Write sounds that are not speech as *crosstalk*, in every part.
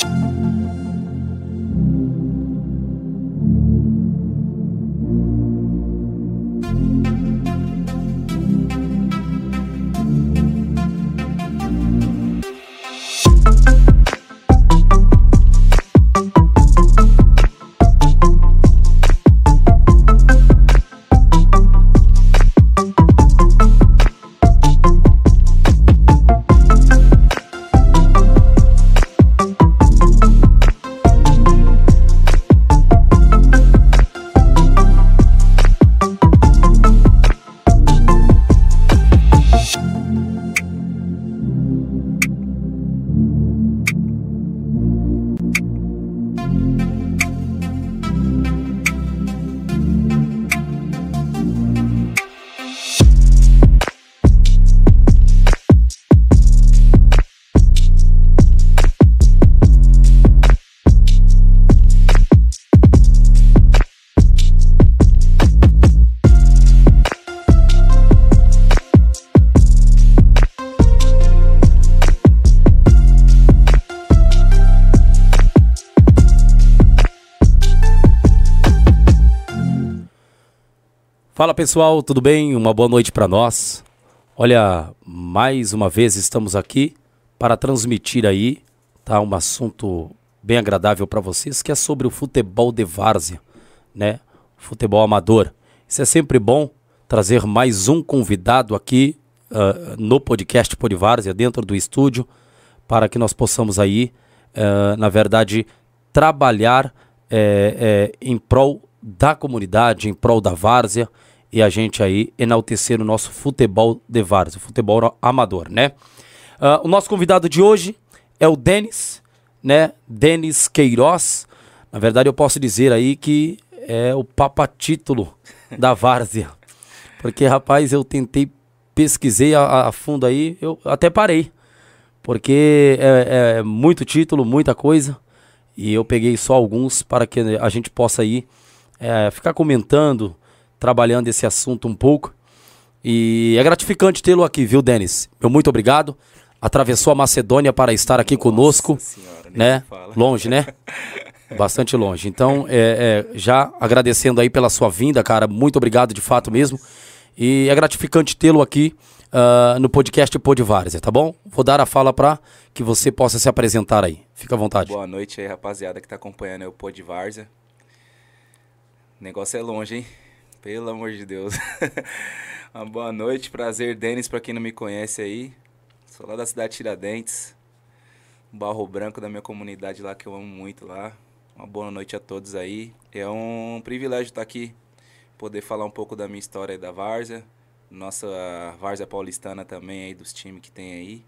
Fala pessoal, tudo bem? Uma boa noite para nós. Olha, mais uma vez estamos aqui para transmitir aí, tá, um assunto bem agradável para vocês, que é sobre o futebol de várzea, né? Futebol amador. Isso é sempre bom trazer mais um convidado aqui uh, no podcast Polivárzea, dentro do estúdio, para que nós possamos aí, uh, na verdade, trabalhar é, é, em prol da comunidade, em prol da várzea e a gente aí enaltecer o nosso futebol de várzea, o futebol amador, né? Uh, o nosso convidado de hoje é o Denis, né? Denis Queiroz. Na verdade, eu posso dizer aí que é o papa título da *laughs* várzea. Porque, rapaz, eu tentei, pesquisei a, a fundo aí, eu até parei. Porque é, é muito título, muita coisa. E eu peguei só alguns para que a gente possa aí é, ficar comentando, trabalhando esse assunto um pouco. E é gratificante tê-lo aqui, viu, Denis? Meu muito obrigado. Atravessou a Macedônia para estar aqui Nossa conosco, senhora, né? Longe, né? *laughs* Bastante longe. Então, é, é, já agradecendo aí pela sua vinda, cara. Muito obrigado de fato mesmo. E é gratificante tê-lo aqui uh, no podcast Pod Várzea, tá bom? Vou dar a fala para que você possa se apresentar aí. Fica à vontade. Boa noite aí, rapaziada que está acompanhando o Pod Várzea. O negócio é longe, hein? Pelo amor de Deus. *laughs* Uma boa noite, prazer, Denis, para quem não me conhece aí. Sou lá da cidade de Tiradentes, Barro Branco da minha comunidade lá que eu amo muito lá. Uma boa noite a todos aí. É um privilégio estar aqui, poder falar um pouco da minha história aí da Várzea, nossa Várzea paulistana também aí, dos times que tem aí.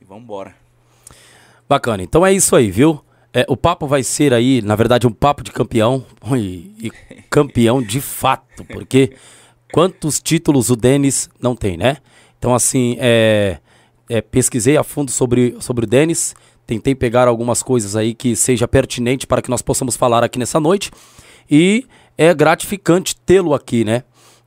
E vamos embora. Bacana, então é isso aí, viu? É, o papo vai ser aí, na verdade, um papo de campeão. E, e campeão de fato, porque quantos títulos o Denis não tem, né? Então, assim, é, é, pesquisei a fundo sobre, sobre o Denis, tentei pegar algumas coisas aí que seja pertinente para que nós possamos falar aqui nessa noite. E é gratificante tê-lo aqui, né?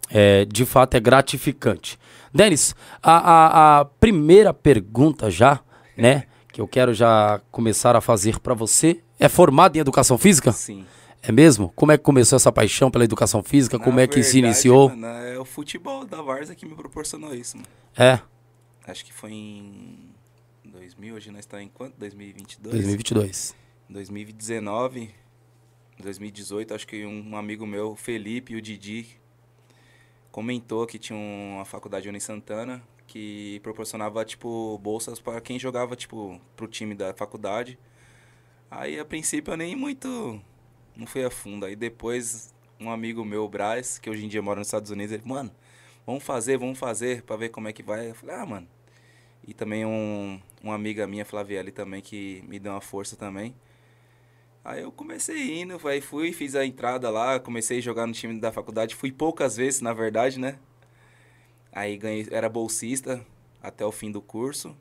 É, de fato, é gratificante. Denis, a, a, a primeira pergunta já, né? Que eu quero já começar a fazer para você. É formado em educação física? Sim. É mesmo? Como é que começou essa paixão pela educação física? Na Como é que verdade, se iniciou? Mano, é o futebol da Varsa que me proporcionou isso, mano. É. Acho que foi em 2000, hoje nós estamos tá em quanto? 2022? 2022. 2019, 2018, acho que um amigo meu, Felipe, o Didi, comentou que tinha uma faculdade em Santana que proporcionava, tipo, bolsas para quem jogava, tipo, pro time da faculdade. Aí, a princípio, eu nem muito... Não fui a fundo. Aí, depois, um amigo meu, o Braz, que hoje em dia mora nos Estados Unidos, ele, mano, vamos fazer, vamos fazer, para ver como é que vai. Eu falei, ah, mano. E também um, uma amiga minha, Flavielle, também, que me deu uma força também. Aí eu comecei indo, aí fui, fiz a entrada lá, comecei a jogar no time da faculdade. Fui poucas vezes, na verdade, né? Aí ganhei, era bolsista até o fim do curso.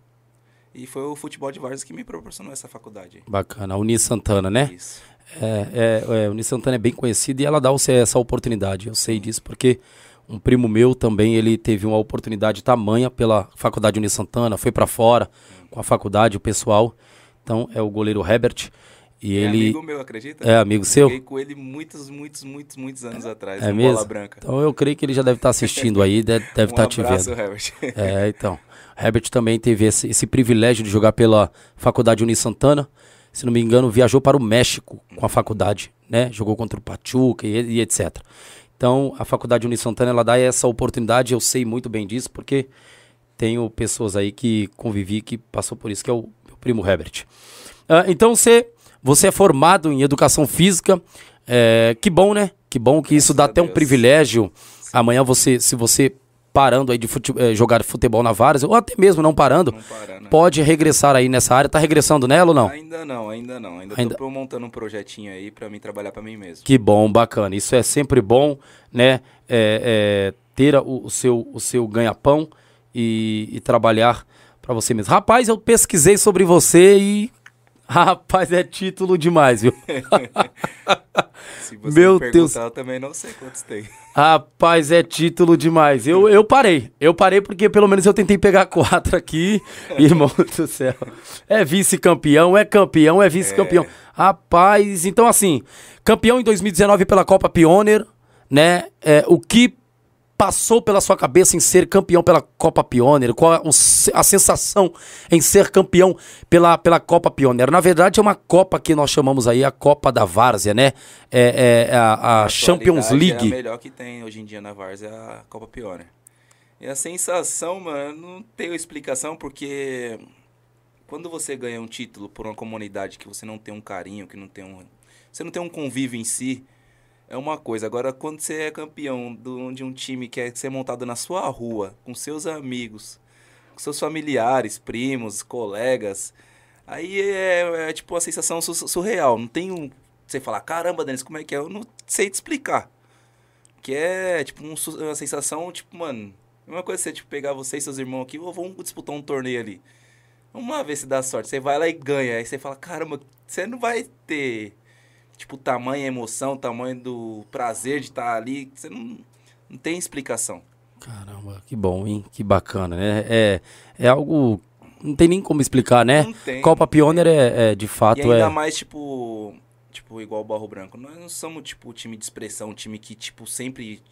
E foi o futebol de várzea que me proporcionou essa faculdade. Bacana, a Uni Santana, né? Isso. É, é, é, a Uni Santana é bem conhecida e ela dá você essa oportunidade. Eu sei disso porque um primo meu também, ele teve uma oportunidade tamanha pela faculdade Uni Santana, foi para fora com a faculdade, o pessoal. Então é o goleiro Herbert. E é ele amigo meu, acredita? é amigo seu? Joguei com ele muitos, muitos, muitos, muitos anos atrás, É mesmo? Bola Branca. Então eu creio que ele já deve estar assistindo aí, deve deve um estar te abraço, vendo. Herbert. *laughs* É, então. Herbert também teve esse, esse privilégio de jogar pela Faculdade Uni Santana. Se não me engano, viajou para o México com a faculdade, né? Jogou contra o Pachuca e, e etc. Então, a Faculdade Uni Santana, ela dá essa oportunidade, eu sei muito bem disso, porque tenho pessoas aí que convivi, que passou por isso, que é o meu primo Herbert. Ah, então, você, você é formado em Educação Física, é, que bom, né? Que bom que isso Graças dá até um Deus. privilégio. Amanhã você, se você parando aí de fute- eh, jogar futebol na várzea, ou até mesmo não parando, Não para, né? pode regressar aí nessa área. Tá regressando nela ou não? Ainda não, ainda não. Ainda, Ainda- tô montando um projetinho aí pra mim trabalhar pra mim mesmo. Que bom, bacana. Isso é sempre bom, né? É, é, ter o, seu, o seu ganha-pão e, e trabalhar pra você mesmo. Rapaz, eu pesquisei sobre você e. Rapaz, é título demais, viu? *laughs* Se você Meu me Deus. eu também não sei quantos tem. Rapaz, é título demais. Eu, eu parei. Eu parei porque pelo menos eu tentei pegar *laughs* quatro aqui. Irmão do céu. É vice-campeão, é campeão, é vice-campeão. Rapaz, então assim, campeão em 2019 pela Copa Pioneer, né? É, o que passou pela sua cabeça em ser campeão pela Copa Pioneer? Qual é se- a sensação em ser campeão pela, pela Copa Pioneer? Na verdade, é uma Copa que nós chamamos aí a Copa da Várzea, né? É, é a, a Na Champions League. É a melhor que tem hoje em dia na Várzea, é a Copa Pioneer. E a sensação, mano, não tenho explicação, porque quando você ganha um título por uma comunidade que você não tem um carinho, que não tem um. Você não tem um convívio em si, é uma coisa. Agora, quando você é campeão do- de um time que é ser montado na sua rua, com seus amigos, com seus familiares, primos, colegas, aí é, é tipo uma sensação su- surreal. Não tem um. Você falar, caramba, Denis, como é que é? Eu não sei te explicar. Que é, tipo, um uma sensação, tipo, mano. Uma coisa é você, tipo, pegar você e seus irmãos aqui, ou vamos disputar um torneio ali. Vamos lá ver se dá sorte. Você vai lá e ganha. Aí você fala, caramba, você não vai ter, tipo, tamanho emoção, tamanho do prazer de estar ali. Você não, não tem explicação. Caramba, que bom, hein? Que bacana, né? É, é algo. Não tem nem como explicar, né? Não tem. Copa Pioneer é, é, de E fato ainda é. mais, tipo, tipo, igual o Barro Branco. Nós não somos, tipo, time de expressão, um time que, tipo, sempre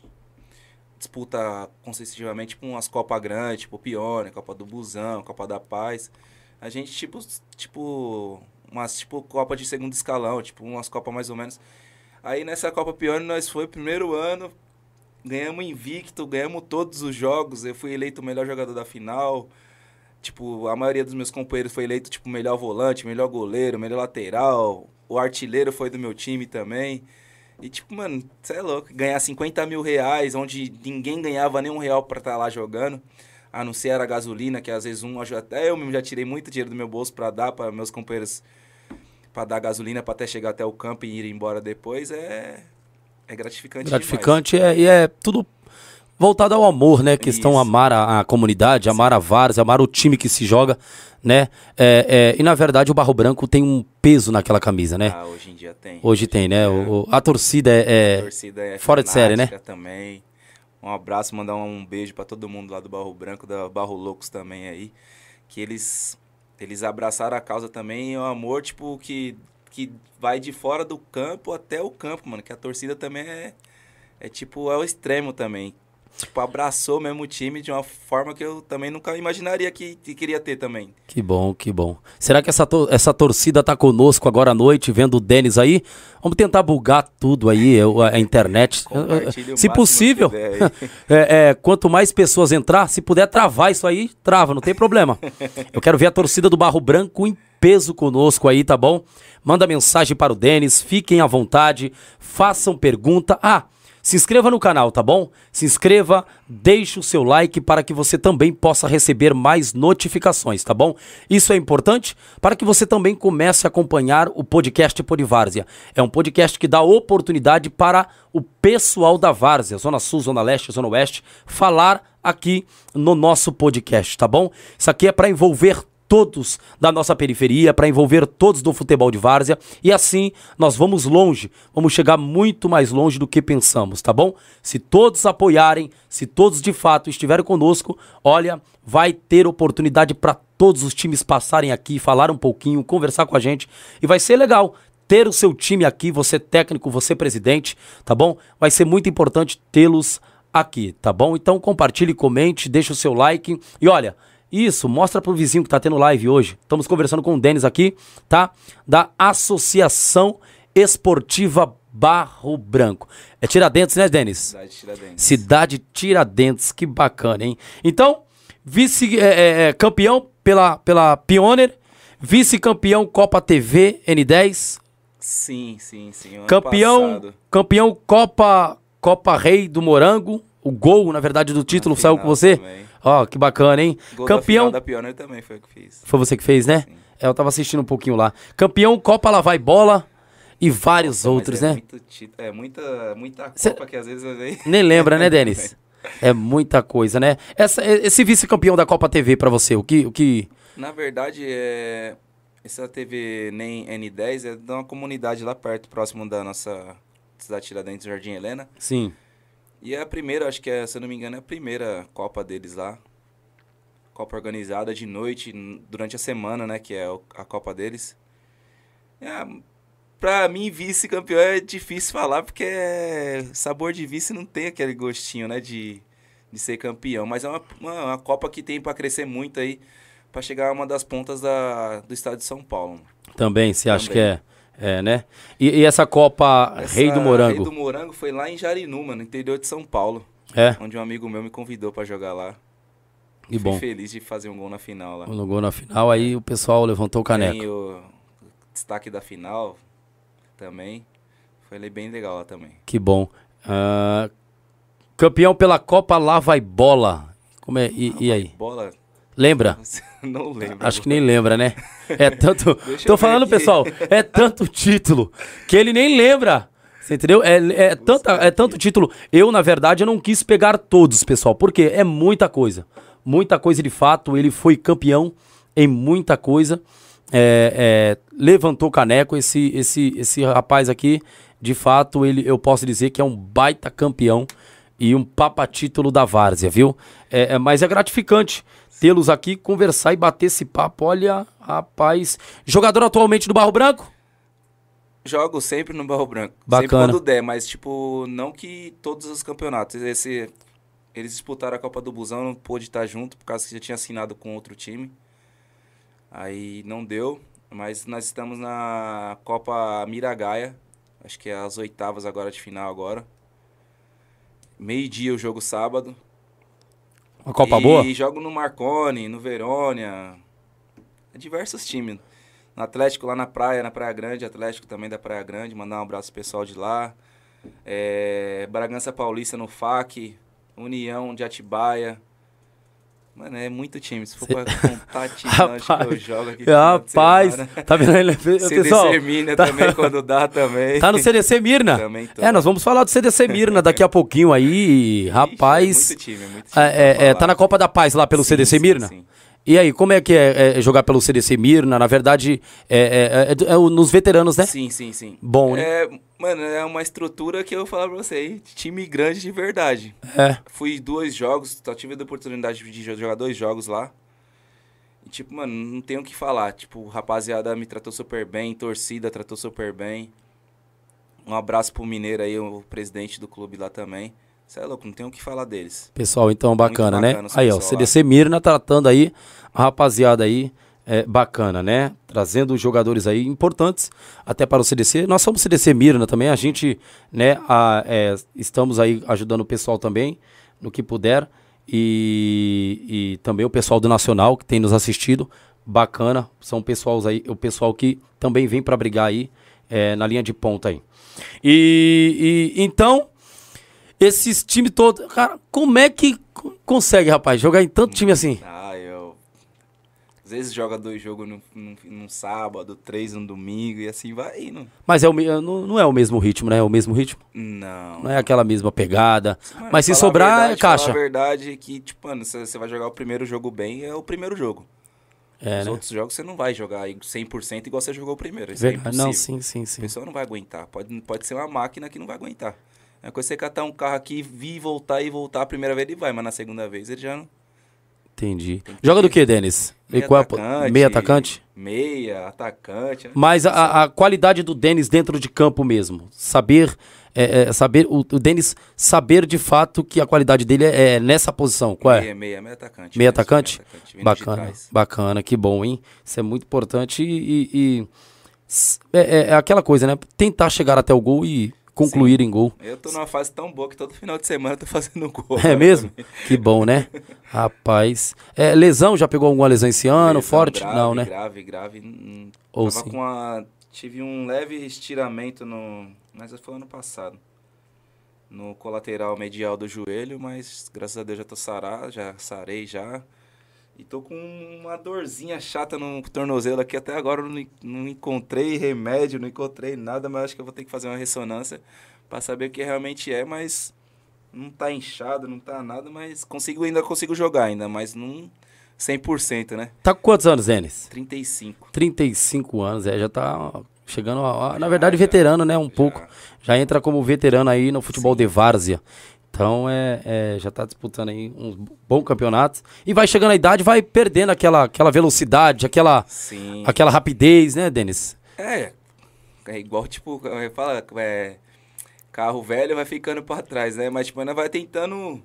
disputa consecutivamente, tipo, umas Copas grandes, tipo, Pione, Copa do Busão, Copa da Paz. A gente, tipo, tipo, umas, tipo, Copa de segundo escalão, tipo, umas Copas mais ou menos. Aí nessa Copa Pione nós foi primeiro ano, ganhamos invicto, ganhamos todos os jogos. Eu fui eleito o melhor jogador da final. Tipo, a maioria dos meus companheiros foi eleito, tipo, melhor volante, melhor goleiro, melhor lateral. O artilheiro foi do meu time também. E, tipo, mano, você é louco. Ganhar 50 mil reais, onde ninguém ganhava nem um real pra estar lá jogando. A não ser a gasolina, que às vezes um... Até eu mesmo já tirei muito dinheiro do meu bolso pra dar para meus companheiros... Pra dar gasolina pra até chegar até o campo e ir embora depois. É... É gratificante demais. gratificante é, e é tudo voltado ao amor, né? Questão Isso. amar a, a comunidade, amar a Várzea, amar o time que se joga, né? É, é, e na verdade o Barro Branco tem um peso naquela camisa, né? Ah, hoje em dia tem. Hoje tem, né? O- a torcida A é, é torcida é fora de série, né? também. Um abraço, mandar um beijo pra todo mundo lá do Barro Branco, da Barro Loucos também aí. Que eles eles abraçaram a causa também, é um amor, tipo, que, que vai de fora do campo até o campo, mano. Que a torcida também é, é tipo, é o extremo também. Tipo, abraçou mesmo o time de uma forma que eu também nunca imaginaria que, que queria ter também. Que bom, que bom. Será que essa, to- essa torcida tá conosco agora à noite, vendo o Denis aí? Vamos tentar bugar tudo aí, a, internet. Se possível, *laughs* é, é, quanto mais pessoas entrar, se puder travar isso aí, trava, não tem problema. Eu quero ver a torcida do Barro Branco em peso conosco aí, tá bom? Manda mensagem para o Denis, fiquem à vontade, façam pergunta. Ah, se inscreva no canal, tá bom? Se inscreva, deixe o seu like para que você também possa receber mais notificações, tá bom? Isso é importante para que você também comece a acompanhar o podcast Polivárzia. É um podcast que dá oportunidade para o pessoal da Várzea, Zona Sul, Zona Leste, Zona Oeste, falar aqui no nosso podcast, tá bom? Isso aqui é para envolver todos da nossa periferia, para envolver todos do futebol de várzea e assim nós vamos longe, vamos chegar muito mais longe do que pensamos, tá bom? Se todos apoiarem, se todos de fato estiverem conosco, olha, vai ter oportunidade para todos os times passarem aqui, falar um pouquinho, conversar com a gente e vai ser legal ter o seu time aqui, você técnico, você presidente, tá bom? Vai ser muito importante tê-los aqui, tá bom? Então compartilhe, comente, deixa o seu like e olha, isso, mostra pro vizinho que tá tendo live hoje. Estamos conversando com o Denis aqui, tá? Da Associação Esportiva Barro Branco. É Tiradentes, né, Denis? Cidade de Tiradentes. Cidade Tiradentes, que bacana, hein? Então, vice-campeão é, é, pela, pela Pioneer, vice-campeão Copa TV N10. Sim, sim, sim. Campeão, passado. campeão Copa Copa Rei do Morango. O gol, na verdade, do título saiu com você. também. Ó, que bacana, hein? Gol da campeão. da Pioneer também foi o que fiz. Foi você que fez, né? Sim. É, eu tava assistindo um pouquinho lá. Campeão Copa Lá Vai Bola e vários Nossa, outros, é né? Muito é muita, muita Cê- Copa que às vezes eu nem... Nem lembra, né, Denis? *laughs* É muita coisa, né? Essa, esse vice-campeão da Copa TV pra você, o que, o que... Na verdade, é... essa TV nem N10 é de uma comunidade lá perto, próximo da nossa cidade Tiradentes, Jardim Helena. Sim. E é a primeira, acho que é, se eu não me engano, é a primeira Copa deles lá. Copa organizada de noite, durante a semana, né? Que é a Copa deles. É, pra mim, vice-campeão é difícil falar, porque é- sabor de vice não tem aquele gostinho, né? De, de ser campeão. Mas é uma, uma, uma Copa que tem pra crescer muito aí, pra chegar a uma das pontas da, do estado de São Paulo. Também, você acha que é, é né? E, e essa Copa Essa Rei do Morango? Rei do Morango foi lá em Jarinu, no interior de São Paulo. É, Onde um amigo meu me convidou pra jogar lá. que Fui bom. feliz de fazer um gol na final lá. No gol na final, aí o pessoal levantou o caneco. Tem o destaque da final também. Foi bem legal lá também. Que bom. Ah, campeão pela Copa Lá Vai Bola. Como é? E, e aí? Bola, Lembra? *laughs* não lembro. Acho que nem lembra, né? É tanto. *laughs* Tô falando, pessoal, é tanto título que ele nem lembra. Você entendeu? É, é, tanta, é tanto título. Eu, na verdade, eu não quis pegar todos, pessoal, porque é muita coisa. Muita coisa de fato. Ele foi campeão em muita coisa. É, é, levantou caneco. Esse, esse, esse rapaz aqui, de fato, ele, eu posso dizer que é um baita campeão e um papa título da várzea, viu? É, é, mas é gratificante tê-los aqui, conversar e bater esse papo. Olha, rapaz. Jogador atualmente do Barro Branco? Jogo sempre no Barro Branco. Bacana. Sempre quando der, mas tipo, não que todos os campeonatos. Esse, eles disputaram a Copa do Busão, não pôde estar junto, por causa que já tinha assinado com outro time. Aí não deu, mas nós estamos na Copa Miragaia. Acho que é as oitavas agora de final agora. Meio-dia o jogo sábado. Uma Copa e boa? E jogo no Marconi, no Verônia. Diversos times. No Atlético lá na praia, na Praia Grande, Atlético também da Praia Grande. Mandar um abraço pro pessoal de lá. É, Bragança Paulista no FAC. União de Atibaia. Mano, é muito time. Se for Cê- pra *laughs* contar time, não, acho que eu Rapaz, jogo aqui. Rapaz, semana. tá vendo ele? CDC Pessoal, Hermínia tá- também, quando dá também. tá no CDC Mirna. Também tô. É, nós vamos falar do CDC Mirna daqui a pouquinho aí. Ixi, Rapaz, É muito time, é muito time. é, é, pra é, falar. tá na Copa da Paz lá pelo Sim, CDC sim, Mirna? sim. E aí, como é que é, é jogar pelo CDC Mirna? Na verdade, é, é- é é nos veteranos, né? Sim, sim, sim. Bom, né? É, mano, é uma estrutura que eu vou falar pra você aí, time grande de verdade. É. Fui dois jogos, só tive a oportunidade de jo- jogar dois jogos lá. E, tipo, mano, não tenho o que falar. Tipo, rapaziada me tratou super bem, torcida tratou super bem. Um abraço pro Mineiro aí, o presidente do clube lá também. Você é louco, não tenho o que falar deles. Pessoal, então bacana, bacana né? Aí, ó, CDC Mirna tratando aí a rapaziada aí, é, bacana, né? Trazendo jogadores aí importantes até para o CDC. Nós somos CDC Mirna também, a gente, né, a- é, estamos aí ajudando o pessoal também no que puder e, e também o pessoal do Nacional que tem nos assistido, bacana, são pessoal aí, o pessoal que também vem para brigar aí é, na linha de ponta aí. E, e então esses times todos. Cara, como é que co- consegue, rapaz, jogar em tanto time assim? Ah, eu. Às vezes joga dois jogos num, num, num sábado, três no domingo e assim vai indo. Mas é o, me- não, não é o mesmo ritmo, né? É o mesmo ritmo. Não. Não é aquela mesma pegada. Mano, Mas se a sobrar, verdade, é caixa. a verdade é que, tipo, mano, você vai jogar o primeiro jogo bem, é o primeiro jogo. É, Os né? outros jogos você não vai jogar aí 100% igual você jogou o primeiro. Isso Ver- é impossível. Não, sim, sim, A sim. pessoa não vai aguentar. Pode, pode ser uma máquina que não vai aguentar. É coisa você catar um carro aqui, vir, voltar e voltar. A primeira vez ele vai, mas na segunda vez ele já não. Entendi. Joga do que, Denis? E qual é atacante? Meia, atacante. né? Mas a, a qualidade do Denis dentro de campo mesmo. Saber. é, é, saber o, o Denis saber de fato que a qualidade dele é, é nessa posição. Qual é? Meia, meia, meia atacante. Mesmo, atacante? meia atacante, Bacana, bacana, que bom, hein? Isso é muito importante e. e- e é, é- é aquela coisa, né? Tentar chegar até o gol e concluir em gol. Eu tô numa fase tão boa que todo final de semana eu tô *laughs* fazendo gol. É mesmo? Que bom, né? *laughs* Rapaz. É, lesão, já pegou alguma lesão esse ano? Lesão forte? grave, Não, né? Grave, grave. hum, Ou tava sim. com uma. Tive um leve estiramento no. Mas foi ano passado. No colateral medial do joelho, mas graças a Deus já tô sarado, já sarei já. E tô com uma dorzinha chata no tornozelo aqui. Até agora não, não encontrei remédio, não encontrei nada, mas acho que eu vou ter que fazer uma ressonância pra saber o que realmente é, mas não tá inchado, não tá nada, mas consigo ainda consigo jogar ainda, mas não 100%, né? Tá com quantos anos, Denis? 35. 35 anos, é, já tá chegando, a, a- na verdade, veterano, né? Um pouco. Já entra como veterano aí no futebol Sim. de várzea. Então, é, é, já tá disputando aí uns bons campeonatos. E vai chegando a idade, vai perdendo aquela, aquela velocidade, aquela, Sim. aquela rapidez, né, Denis? É, é igual, tipo, é, fala, é, carro velho vai ficando pra trás, né? Mas, tipo, ainda vai tentando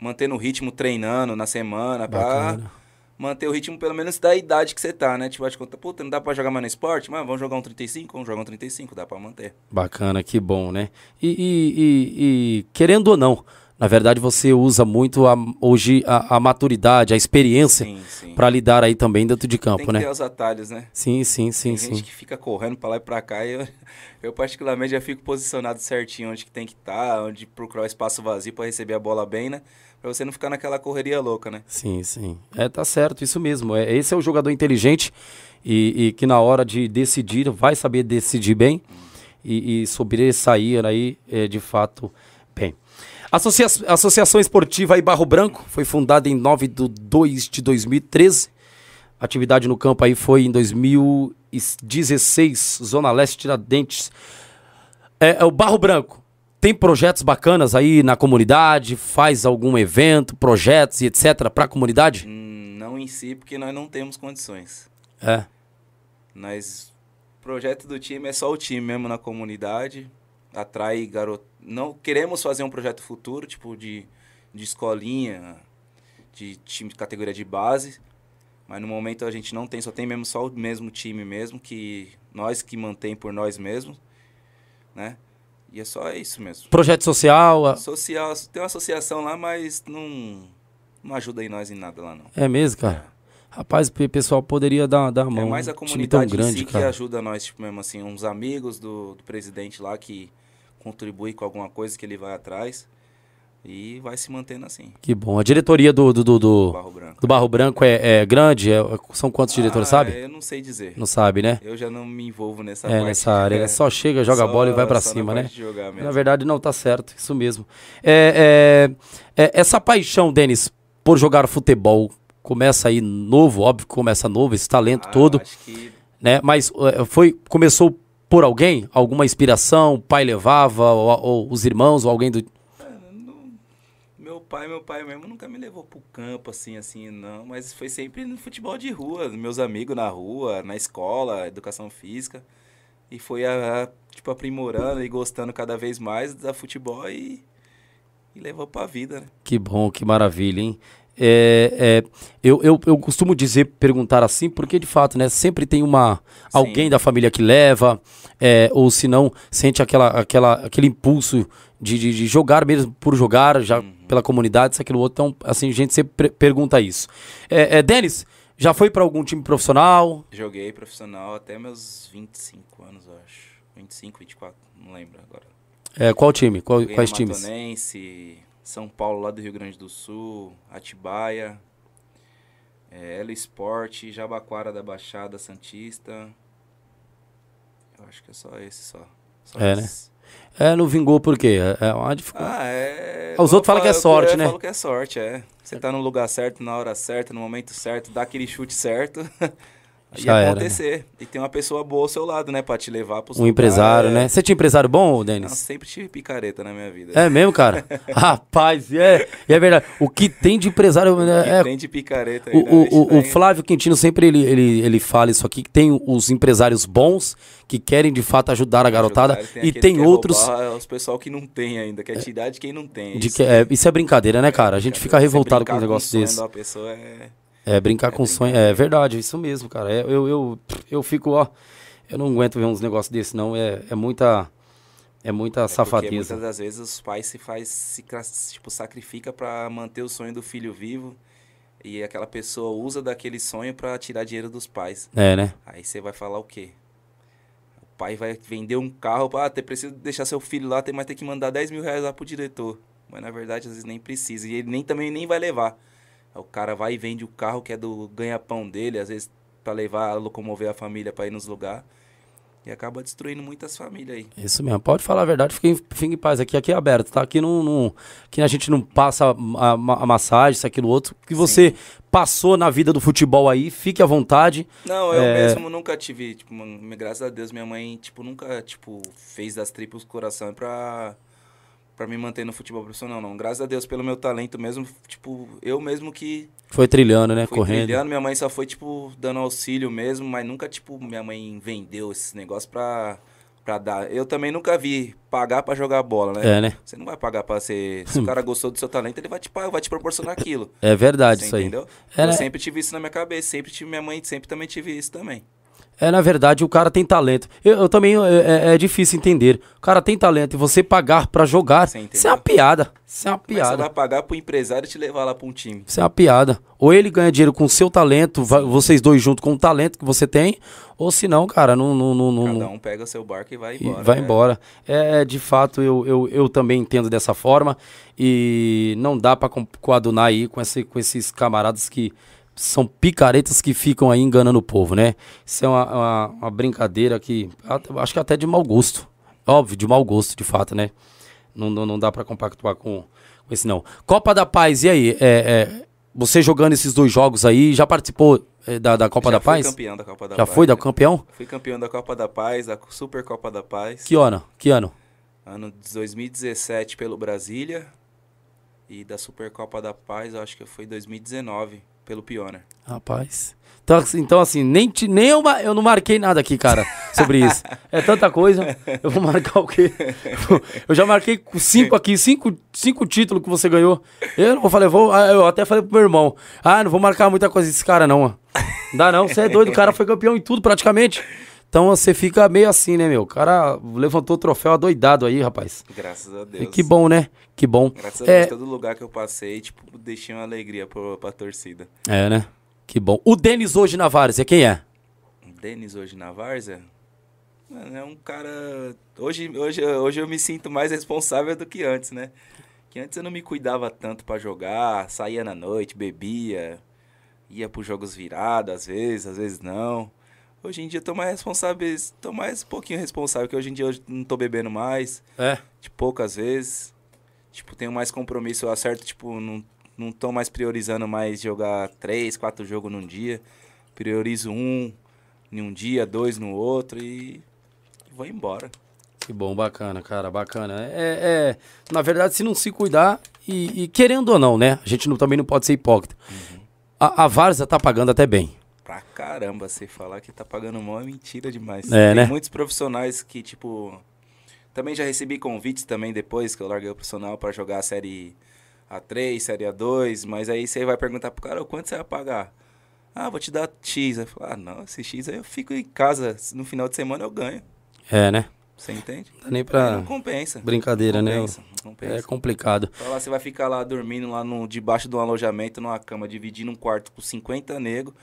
manter no ritmo, treinando na semana, pra Bacana. Manter o ritmo pelo menos da idade que você tá, né? Tipo, acho que, puta, não dá pra jogar mais no esporte, mas vamos jogar um 35? Vamos jogar um 35, dá pra manter. Bacana, que bom, né? E, e- e- e, querendo ou não, na verdade você usa muito a- hoje a, a maturidade, a experiência para lidar aí também dentro de Tem campo, que né? ter os atalhos, né? Sim, sim, sim, Tem sim. gente que fica correndo pra lá e pra cá e eu, *laughs* eu particularmente já fico posicionado certinho onde que tem que estar, onde procurar o espaço vazio pra receber a bola bem, né? Pra você não ficar naquela correria louca, né? Sim, sim. É, tá certo, isso mesmo. É, esse é o jogador inteligente e, e que na hora de decidir vai saber decidir bem e, e sobressair aí, é, de fato, bem. Associa Associação Esportiva aí Barro Branco foi fundada em 9 de 2 de 2013. A atividade no campo aí foi em 2016, Zona Leste Tiradentes. É, é o Barro Branco. Tem projetos bacanas aí na comunidade? Faz algum evento, projetos e etc. para a comunidade? Hum, Não em si, porque nós não temos condições. É. Nós, o projeto do time é só o time mesmo na comunidade. Atrai garoto. Não queremos fazer um projeto futuro, tipo de, de escolinha, de time de categoria de base. Mas no momento a gente não tem, só tem mesmo só o mesmo time mesmo, que nós que mantém por nós mesmos, né? E é só isso mesmo. Projeto social. a- Social, tem uma associação lá, mas não, não ajuda em nós em nada lá não. É mesmo, cara? Rapaz, o pessoal poderia dar, dar a mão. É mais a comunidade grande, em si que cara. ajuda nós, tipo, mesmo assim, uns amigos do, do presidente lá que contribui com alguma coisa que ele vai atrás e vai se mantendo assim, Que bom. A diretoria do, do, do, do- Barro Branco. do Barro Branco é, é grande? É- são quantos diretores, Ah, sabe? Eu não sei dizer. Não sabe, né? Eu já não me envolvo nessa É, parte. nessa área. É? *laughs* Só chega, joga só- bola e vai na cima, né? Na verdade, não, tá certo. Isso mesmo. É, é, é, essa paixão, Denis, por jogar futebol, começa aí novo, óbvio que começa novo, esse talento Ah, todo, que né? Mas é, foi, começou por alguém? Alguma inspiração? O pai levava, ou, ou os irmãos, ou alguém do. Meu pai, meu pai mesmo nunca me levou pro campo assim, assim, não. Mas foi sempre no futebol de rua, meus amigos na rua, na escola, educação física. E foi, a, a, tipo, aprimorando e gostando cada vez mais da futebol e, e levou pra vida, né? Que bom, que maravilha, hein? É, é, eu, eu, eu costumo dizer, perguntar assim, porque de fato, né? Sempre tem uma alguém Sim. da família que leva, é, ou se não, sente aquela, aquela, aquele impulso de, de, de jogar mesmo por jogar, já Uhum. pela comunidade, isso, aquilo outro. Então, assim, a gente sempre pre- pergunta isso. É, é, Denis, já foi para algum time profissional? Joguei profissional até meus 25 anos, eu acho. 25, 24, não lembro agora. É, qual time? Qual- Joguei quais times? Matonense, São Paulo lá do Rio Grande do Sul, Atibaia, é, Elo Esporte, Jabaquara da Baixada Santista. Eu acho que é só esse só. Só É, que- né? É, não vingou por quê? É, é uma dificuldade. Ah, é. Os outros falam que é sorte, né? Falam que é sorte, é. Você tá no lugar certo, na hora certa, no momento certo, dá aquele chute certo. *laughs* Já ia era, acontecer. E tem uma pessoa boa ao seu lado, né? Pra te levar pros um empresário, né? é. Você tinha empresário bom, Denis? sempre tive picareta na minha vida. É mesmo, cara? *laughs* Rapaz, é, e é verdade. O que tem de empresário Que é, tem de picareta O, né? o- o- o Flávio Quintino sempre ele, ele, ele fala isso aqui, que tem os empresários bons que querem de fato ajudar a garotada Ajudar, e aquele tem que quer outros é os pessoal que não tem ainda, quer te dar de quem não tem. de Isso que é, isso é brincadeira, né, cara? A gente fica revoltado com um negócio o desse. da pessoa é... É brincar com É sonho, é verdade, isso mesmo, cara. É, eu, eu, eu fico, ó, eu não aguento ver uns negócios desses não, é, é muita é muita É Porque safadeza. muitas das vezes os pais se faz se tipo sacrifica pra manter o sonho do filho vivo e aquela pessoa usa daquele sonho pra tirar dinheiro dos pais. É, né? Aí você vai falar o quê? O pai vai vender um carro para ter preciso deixar seu filho lá, tem mas ter que mandar 10 mil reais lá pro diretor. Mas na verdade às vezes nem precisa e ele nem também nem vai levar. O cara vai e vende o carro que é do ganha-pão dele, às vezes pra levar, locomover a família pra ir nos lugares. E acaba destruindo muitas famílias aí. Isso mesmo. Pode falar a verdade, fique em, fique em paz. Aqui, aqui é aberto, tá? Aqui, não, não- aqui a gente não passa a, a- a massagem, isso, aquilo, outro. O que você passou na vida do futebol aí, fique à vontade. Não, eu É. mesmo nunca tive, tipo, graças a Deus, minha mãe, tipo, nunca, tipo, fez das tripas coração pra, pra me manter no futebol profissional, não. Graças a Deus, pelo meu talento mesmo, tipo, eu mesmo que Foi trilhando, né? Correndo. trilhando, minha mãe só foi, tipo, dando auxílio mesmo, mas nunca, tipo, minha mãe vendeu esses negócios pra, pra dar. Eu também nunca vi pagar pra jogar bola, né? É, né? Você não vai pagar pra ser... Se o cara *laughs* gostou do seu talento, ele vai te, pagar, vai te proporcionar aquilo. É verdade Você isso aí. entendeu? É, eu né? sempre tive isso na minha cabeça, sempre tive minha mãe, sempre também tive isso também. É, na verdade, o cara tem talento. Eu, eu também, é, é- é difícil entender. O cara tem talento e você pagar pra jogar, isso é uma piada. Isso é uma é que você piada. vai pagar pro empresário te levar lá pra um time? Isso é uma piada. Ou ele ganha dinheiro com o seu talento, vocês dois junto com o talento que você tem, ou se não, cara, não, não, não, não, Cada não- um pega seu barco e vai e embora. vai né? embora. É, de fato, eu, eu, eu também entendo dessa forma e não dá pra com- coadunar aí com, esse, com esses camaradas que são picaretas que ficam aí enganando o povo, né? Isso é uma, uma, uma brincadeira que acho que até de mau gosto. Óbvio, de mau gosto, de fato, né? Não, não, não dá pra compactuar com, com esse não. Copa da Paz, e aí? É, é, você jogando esses dois jogos aí, já participou é, da, da Copa Já da fui Paz? campeão da Copa da Já Paz. foi da né? campeão? Fui campeão da Copa da Paz, da Super Copa da Paz. Que ano? Que ano? Ano de 2017 pelo Brasília. E da Super Copa da Paz, acho que foi 2019 pelo Pioneer. Rapaz. Então, assim- então assim, nem, te- nem eu, eu não marquei nada aqui, cara, sobre isso. *laughs* É tanta coisa. Eu vou marcar o quê? Eu já marquei cinco aqui, cinco, cinco títulos que você ganhou. Eu não vou falar, eu, vou, ah, eu até falei pro meu irmão. Ah, não vou marcar muita coisa desse cara. Não dá não, você é doido, o cara foi campeão em tudo praticamente. Então você fica meio assim, né, meu? O cara levantou o troféu adoidado aí, rapaz. Graças a E Deus. que bom, né? Que bom. Graças a É, Deus, todo lugar que eu passei, tipo, deixei uma alegria pro, pra torcida. é, né? Que bom. O Denis hoje na Várzea, quem é? O Denis hoje na Várzea, mano, é um cara... Hoje, hoje, hoje eu me sinto mais responsável do que antes, né? Que antes eu não me cuidava tanto pra jogar, saía na noite, bebia, ia pros jogos virados, às vezes, às vezes não. Hoje em dia eu tô mais responsável, tô mais um pouquinho responsável, que hoje em dia eu não tô bebendo mais, É. de poucas vezes. Tipo, tenho mais compromisso, eu acerto, tipo, não, não tô mais priorizando mais jogar três, quatro jogos num dia. Priorizo um em um dia, dois no outro e vou embora. Que bom, bacana, cara, bacana. É, é, na verdade, se não se cuidar, e, e querendo ou não, né? A gente não- também não pode ser hipócrita. A, a Várzea tá pagando até bem. Pra caramba, você falar que tá pagando mal é mentira demais. É, Tem né? muitos profissionais que, tipo. Também já recebi convites também depois que eu larguei o profissional pra jogar a série A3, série A2, mas aí você vai perguntar pro cara, "Ô, quanto você vai pagar? Ah, vou te dar X. Aí falo, ah, não, esse X aí eu fico em casa, no final de semana eu ganho. É, né? Você entende? Não dá nem pra. Não compensa. Brincadeira, não né? compensa, não compensa. É complicado. Fala, você vai ficar lá dormindo lá no, debaixo de um alojamento, numa cama, dividindo um quarto com 50 negros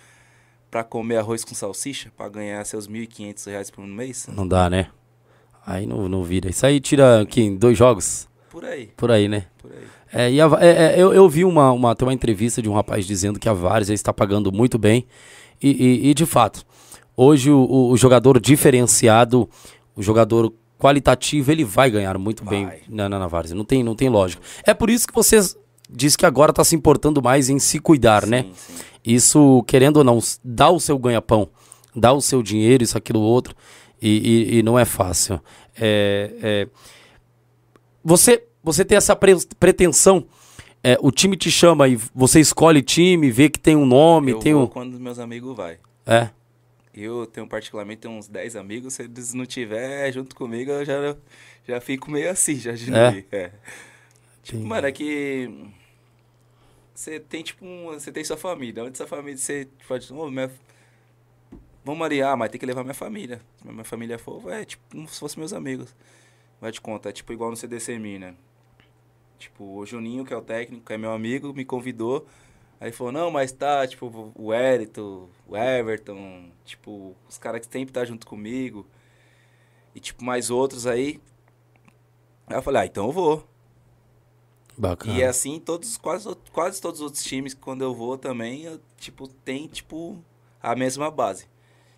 pra comer arroz com salsicha, pra ganhar seus 1.500 reais por mês? Não dá, né? Aí não, não vira. Isso aí tira aqui em dois jogos? Por aí, Por aí, né? por aí. É, e a é, é, eu, eu vi uma, uma, uma entrevista de um rapaz dizendo que a Várzea está pagando muito bem. E, e- e, de fato, hoje o, o- o jogador diferenciado, o jogador qualitativo, ele vai ganhar muito bem Vai. na, na, na Várzea. Não tem, não tem lógica. É por isso que você diz que agora está se importando mais em se cuidar, né? Sim, sim. Isso, querendo ou não, dá o seu ganha-pão, dá o seu dinheiro, isso, aquilo, outro, e, e- e não é fácil. É, é, você, você tem essa pre- pretensão, é, o time te chama e você escolhe time, vê que tem um nome, Eu tem um... quando meus amigos vai. É, Eu tenho particularmente tenho uns 10 amigos, se eles não tiver junto comigo, eu já, já fico meio assim, já diminuí. É. Tipo, mano, é que você tem tipo um, você tem sua família, onde sua família você pode, ô, minha Vamos ali, ah, mas tem que levar minha família. Se minha família for, vai, tipo, como se fossem meus amigos. Vai te contar, é tipo igual no CDC né? Tipo, o Juninho, que é o técnico, que é meu amigo, me convidou. Aí falou, não, mas tá, tipo, o Wellington, o Everton, tipo, os caras que sempre tá junto comigo. E, tipo, mais outros aí. Aí eu falei, ah, então eu vou. Bacana. E assim, todos, quase, quase todos os outros times, quando eu vou também, eu, tipo, tem, tipo, a mesma base.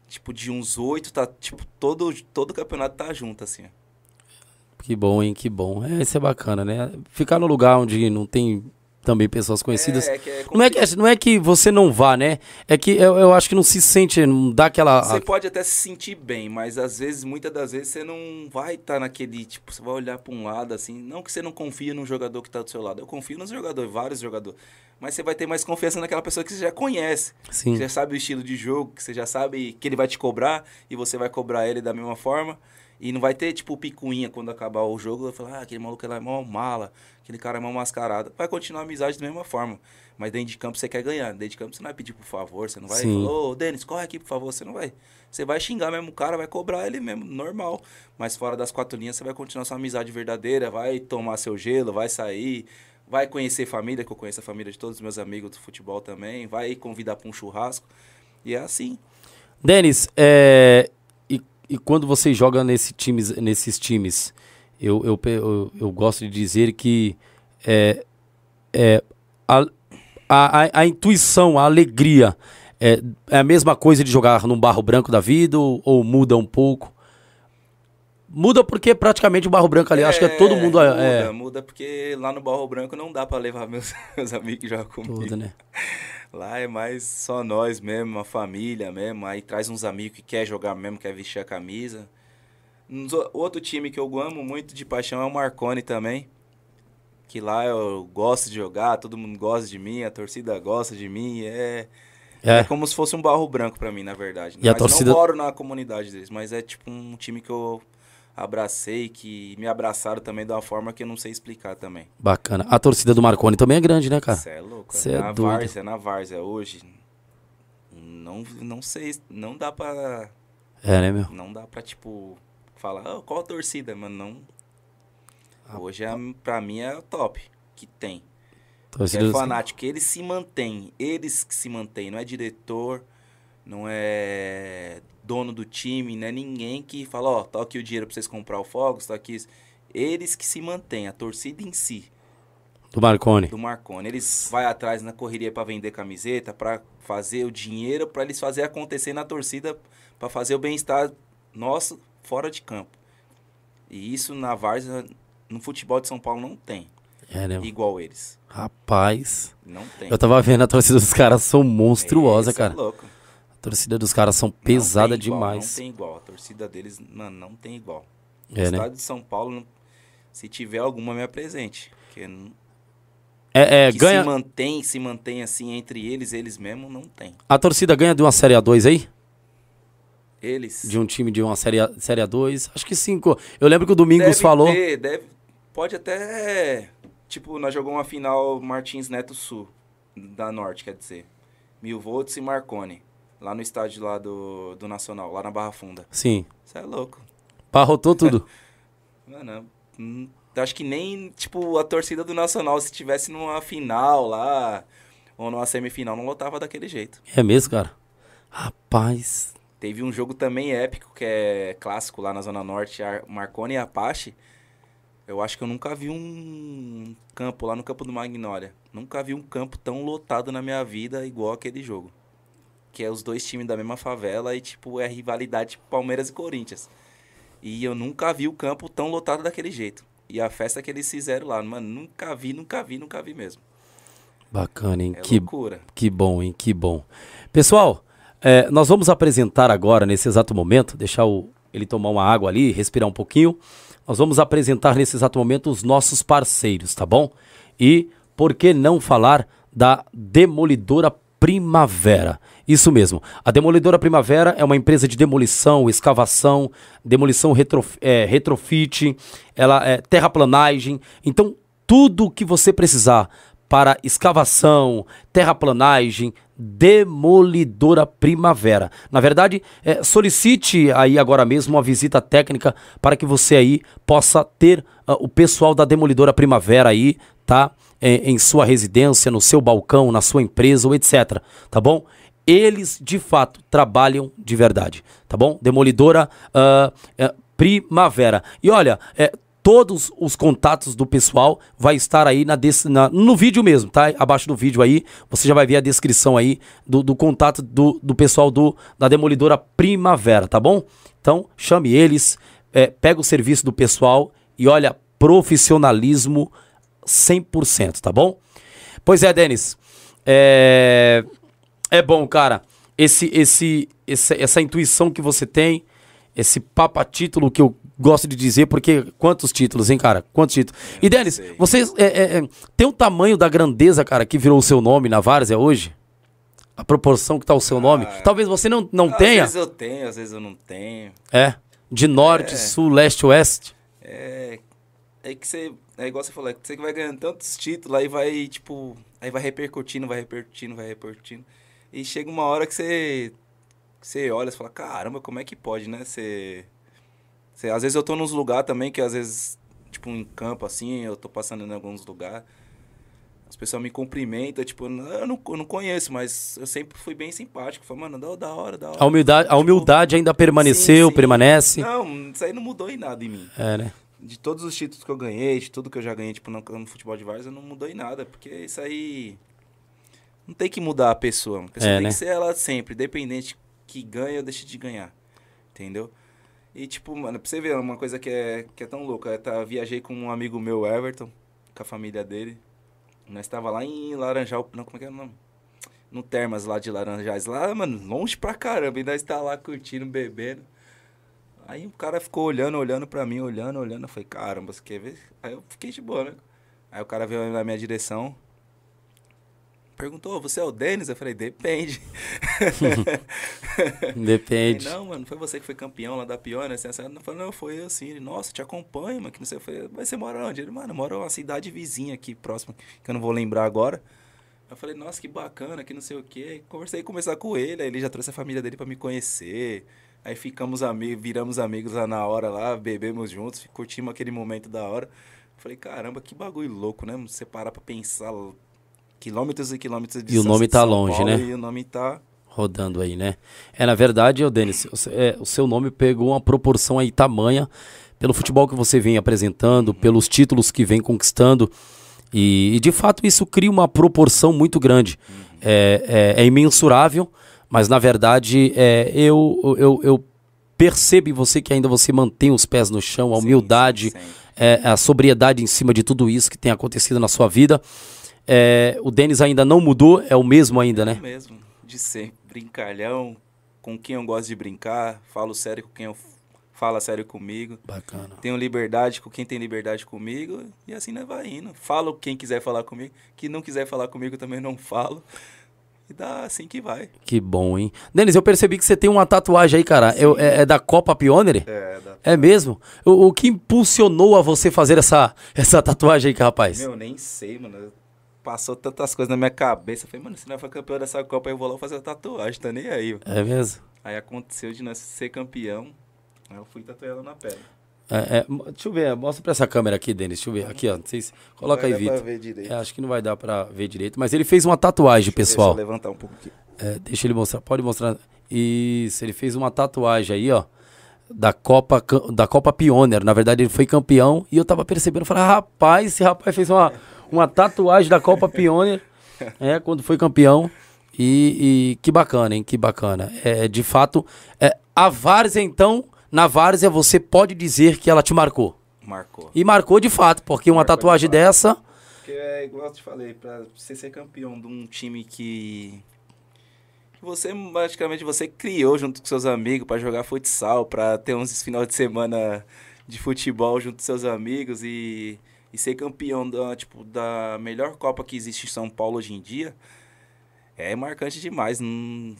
Tipo, de uns oito, tá, tipo, todo, todo campeonato tá junto, assim. Que bom, hein? Que bom. É, isso é bacana, né? Ficar no lugar onde não tem também pessoas conhecidas. É, que é Não é, que, não é que você não vá, né? É que eu, eu acho que não se sente, não dá aquela. Você pode até se sentir bem, mas às vezes, muitas das vezes, você não vai estar naquele, tipo, você vai olhar para um lado assim, não que você não confia no jogador que tá do seu lado, eu confio nos jogadores, vários jogadores, mas você vai ter mais confiança naquela pessoa que você já conhece, Sim. que já sabe o estilo de jogo, que você já sabe que ele vai te cobrar e você vai cobrar ele da mesma forma. E não vai ter, tipo, picuinha quando acabar o jogo. Vai falar, ah, aquele maluco lá é mó mala, aquele cara é mó mascarado. Vai continuar a amizade da mesma forma. Mas dentro de campo você quer ganhar. Dentro de campo você não vai pedir por favor, você não vai falar, ô, Denis, corre aqui, por favor. Você não vai. Você vai xingar mesmo o cara, vai cobrar ele mesmo, normal. Mas fora das quatro linhas, você vai continuar sua amizade verdadeira, vai tomar seu gelo, vai sair, vai conhecer família, que eu conheço a família de todos os meus amigos do futebol também, vai convidar para um churrasco. E é assim. Denis, é, e, quando você joga nesse times, nesses times, eu, eu, eu, eu gosto de dizer que é, é, a, a, a- a intuição, a alegria, é, é a mesma coisa de jogar num barro branco da vida ou, ou muda um pouco? Muda porque praticamente o barro branco ali, acho que é todo mundo. Muda, É, muda, porque lá no Barro Branco não dá para levar meus, *laughs* meus amigos que jogam comigo. tudo, né? Lá é mais só nós mesmo, a família mesmo. Aí traz uns amigos que quer jogar mesmo, quer vestir a camisa. Outro time que eu amo muito de paixão é o Marconi também. Que lá eu gosto de jogar, todo mundo gosta de mim, a torcida gosta de mim. É, é. É, como se fosse um barro branco pra mim, na verdade. E a mas torcida- não moro na comunidade deles, mas é tipo um time que eu abracei, que me abraçaram também de uma forma que eu não sei explicar também. bacana. A torcida do Marconi também é grande, né, cara? Você é louco. cê é na doido. Várzea, na Várzea hoje. Não, não sei, não dá pra. É, né, meu? Não dá pra, tipo, falar, "Ah, qual a torcida, mano? Não. Ah, Hoje, é, pra mim, é o top que tem. Que Torcida é fanático, eles se mantêm, eles que se mantêm, não é diretor, não é dono do time, não é ninguém que fala, ó, tá aqui o dinheiro pra vocês comprar o Fogos, tá aqui. isso." Eles que se mantêm, a torcida em si. do Marconi. do Marconi. Eles vai atrás na correria para vender camiseta, para fazer o dinheiro, para eles fazer acontecer na torcida, para fazer o bem-estar nosso fora de campo. E isso na Várzea, no futebol de São Paulo não tem É, né? igual eles. Rapaz. Não tem. Eu tava vendo a torcida dos caras são monstruosa, Esse é cara. louco. A torcida dos caras são Não pesada tem igual, demais. Não tem igual. A torcida deles, mano, não tem igual. É, o né? estado de São Paulo, não- se tiver alguma, me apresente. Porque não- É, é, que ganha. se mantém, se mantém assim entre eles, eles mesmo, não tem. A torcida ganha de uma Série A2 aí? Eles. De um time de uma Série, A, série A2? Acho que sim. co- Eu lembro que o Domingos Deve falou. ter, deve, pode até. Tipo, nós jogamos uma final Martins Neto Sul, da Norte, quer dizer. Mil volts e Marconi. Lá no estádio lá do, do Nacional, lá na Barra Funda. Sim. Você é louco. Parrotou tudo. *laughs* Mano, acho que nem, tipo, a torcida do Nacional, se tivesse numa final lá, ou numa semifinal, não lotava daquele jeito. é mesmo, cara? Rapaz. Teve um jogo também épico, que é clássico lá na Zona Norte, Ar- Marconi e Apache. Eu acho que eu nunca vi um campo lá no campo do Magnólia. Nunca vi um campo tão lotado na minha vida igual aquele jogo. Que é os dois times da mesma favela e, tipo, é rivalidade tipo Palmeiras e Corinthians. E eu nunca vi o campo tão lotado daquele jeito. E a festa que eles fizeram lá, mano, nunca vi, nunca vi, nunca vi mesmo. Bacana, hein? É que, loucura. que bom, hein? Que bom. Pessoal, é, nós vamos apresentar agora, nesse exato momento, deixar o, ele tomar uma água ali, respirar um pouquinho. Nós vamos apresentar nesse exato momento os nossos parceiros, tá bom? E por que não falar da Demolidora Primavera? Isso mesmo. A Demolidora Primavera é uma empresa de demolição, escavação, demolição retrof é, retrofit, ela é terraplanagem. Então, tudo o que você precisar para escavação, terraplanagem, Demolidora Primavera. Na verdade, é, solicite aí agora mesmo uma visita técnica para que você aí possa ter uh, o pessoal da Demolidora Primavera aí, tá? É, em sua residência, no seu balcão, na sua empresa ou etc. Tá bom? Eles de fato trabalham de verdade, tá bom? Demolidora uh, uh, Primavera. E olha, é, todos os contatos do pessoal vai estar aí na, na, no vídeo mesmo, tá? Abaixo do vídeo aí, você já vai ver a descrição aí do, do contato do, do pessoal do, da Demolidora Primavera, tá bom? Então, chame eles, é, pega o serviço do pessoal e olha, profissionalismo 100%, tá bom? Pois é, Denis, é, é bom, cara, esse, esse, esse, essa intuição que você tem, esse papa título que eu gosto de dizer, porque quantos títulos, hein, cara? Quantos títulos? E, Denis, você é, é, é, tem o tamanho da grandeza, cara, que virou o seu nome na Várzea hoje? A proporção que tá o seu ah, nome? Talvez você não, não tenha. Às vezes eu tenho, às vezes eu não tenho. É? De norte, é. sul, leste, oeste? É. É que você. É igual você falou, é que você vai ganhando tantos títulos, aí vai, tipo. Aí vai repercutindo, vai repercutindo, vai repercutindo. E chega uma hora que você. Que você olha e fala, caramba, como é que pode, né? Você Sei, às vezes eu tô nos lugares também que às vezes, tipo, em campo assim, eu tô passando em alguns lugares. As pessoas me cumprimentam, tipo, eu não, eu não conheço, mas eu sempre fui bem simpático. Falei, mano, da, da hora, da hora. A humildade, tipo, a humildade ainda permaneceu, sim, sim. permanece? Não, isso aí não mudou em nada em mim. É, né? De todos os títulos que eu ganhei, de tudo que eu já ganhei, tipo, no, no futebol de várzea, não mudou em nada. Porque isso aí. Não tem que mudar a pessoa. A pessoa é, tem né? que ser ela sempre, independente que ganha ou deixe de ganhar. Entendeu? E, tipo, mano, pra você ver, uma coisa que é, que é tão louca. Eu tá, viajei com um amigo meu, Everton, com a família dele. Nós tava lá em Laranjal, não, como é que é o nome? No Termas lá de Laranjais. Lá, mano, longe pra caramba. E nós tá lá curtindo, bebendo. Aí o cara ficou olhando, olhando pra mim, olhando, olhando. Eu falei, caramba, você quer ver? Aí eu fiquei de boa, né? Aí o cara veio na minha direção perguntou, você é o Denis? Eu falei, depende. *laughs* depende. Falei, não, mano, foi você que foi campeão lá da Piona, assim, assim. Eu falei, não, foi eu assim. Ele, nossa, te acompanho, mano, que não sei. Eu falei, mas você mora onde? Ele, mano, mora uma cidade vizinha aqui, próxima, que eu não vou lembrar agora. Eu falei, nossa, que bacana, que não sei o quê. Conversei começar com ele, aí ele já trouxe a família dele para me conhecer. Aí ficamos amigos, viramos amigos lá na hora lá, bebemos juntos, curtimos aquele momento da hora. Falei, caramba, que bagulho louco, né? Você parar pra pensar quilômetros e quilômetros de E o nome tá longe, Paulo, né? E o nome tá rodando aí, né? É, na verdade, o Denis, é, o seu nome pegou uma proporção aí tamanha pelo futebol que você vem apresentando, pelos títulos que vem conquistando. E, e de fato isso cria uma proporção muito grande. Uhum. É, é, é, imensurável, mas na verdade é, eu, eu, eu percebo em você que ainda você mantém os pés no chão, a humildade, sim, sim. É, a sobriedade em cima de tudo isso que tem acontecido na sua vida. É, o Denis ainda não mudou, é o mesmo ainda, né? É o mesmo, de sempre. Brincalhão, com quem eu gosto de brincar, falo sério com quem eu fala sério comigo. Bacana. Tenho liberdade com quem tem liberdade comigo e assim nós vai indo. Falo quem quiser falar comigo, quem não quiser falar comigo também não falo. E dá assim que vai. Que bom, hein? Denis, eu percebi que você tem uma tatuagem aí, cara. Eu, é, é, da Copa Pioneer? É, é da... É mesmo? O, o, que impulsionou a você fazer essa, essa tatuagem aí, rapaz? Meu, nem sei, mano passou tantas coisas na minha cabeça. Eu falei, mano, se não for campeão dessa Copa, eu vou lá fazer tatuagem, tá nem aí. É mesmo? Aí aconteceu de nós ser campeão, aí eu fui tatuar ela na pele. É, é, deixa eu ver, mostra pra essa câmera aqui, Denis. Deixa eu ver. Aqui, ó. Não sei se... Coloca aí, Vitor. É, acho que não vai dar pra ver direito. Mas ele fez uma tatuagem, deixa pessoal. Deixa eu levantar um pouco aqui. É, deixa ele mostrar. Pode mostrar. Isso, ele fez uma tatuagem aí, ó. Da Copa, da Copa Pioneer. Na verdade, ele foi campeão. E eu tava percebendo, falei, rapaz, esse rapaz fez uma uma tatuagem da Copa Pioneer, *laughs* é, quando foi campeão. E, e, que bacana, hein? Que bacana. É, de fato, é, a Várzea, então, na várzea você pode dizer que ela te marcou. Marcou. E marcou de fato, porque uma Marcou de tatuagem fato. dessa. Porque é igual eu te falei, pra você ser campeão de um time que. você basicamente você criou junto com seus amigos pra jogar futsal, pra ter uns final de semana de futebol junto com seus amigos e, e ser campeão da, tipo, da melhor Copa que existe em São Paulo hoje em dia, é marcante demais. Não...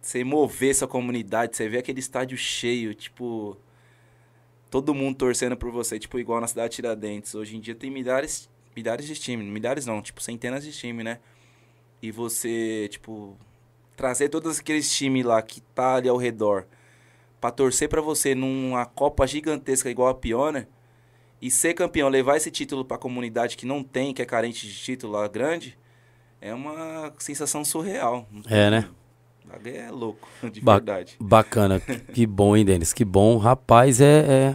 Você mover essa comunidade, você ver aquele estádio cheio, tipo todo mundo torcendo por você, tipo, igual na cidade de Tiradentes. Hoje em dia tem milhares, milhares de times, milhares não, tipo, centenas de times, né? E você, tipo, trazer todos aqueles times lá que tá ali ao redor pra torcer pra você numa Copa gigantesca igual a Pioneer e ser campeão, levar esse título pra comunidade que não tem, que é carente de título lá grande, é uma sensação surreal. É, né? É louco, *laughs* de Ba- verdade. Bacana. que bom, hein, Denis? Que bom. Rapaz, é. é-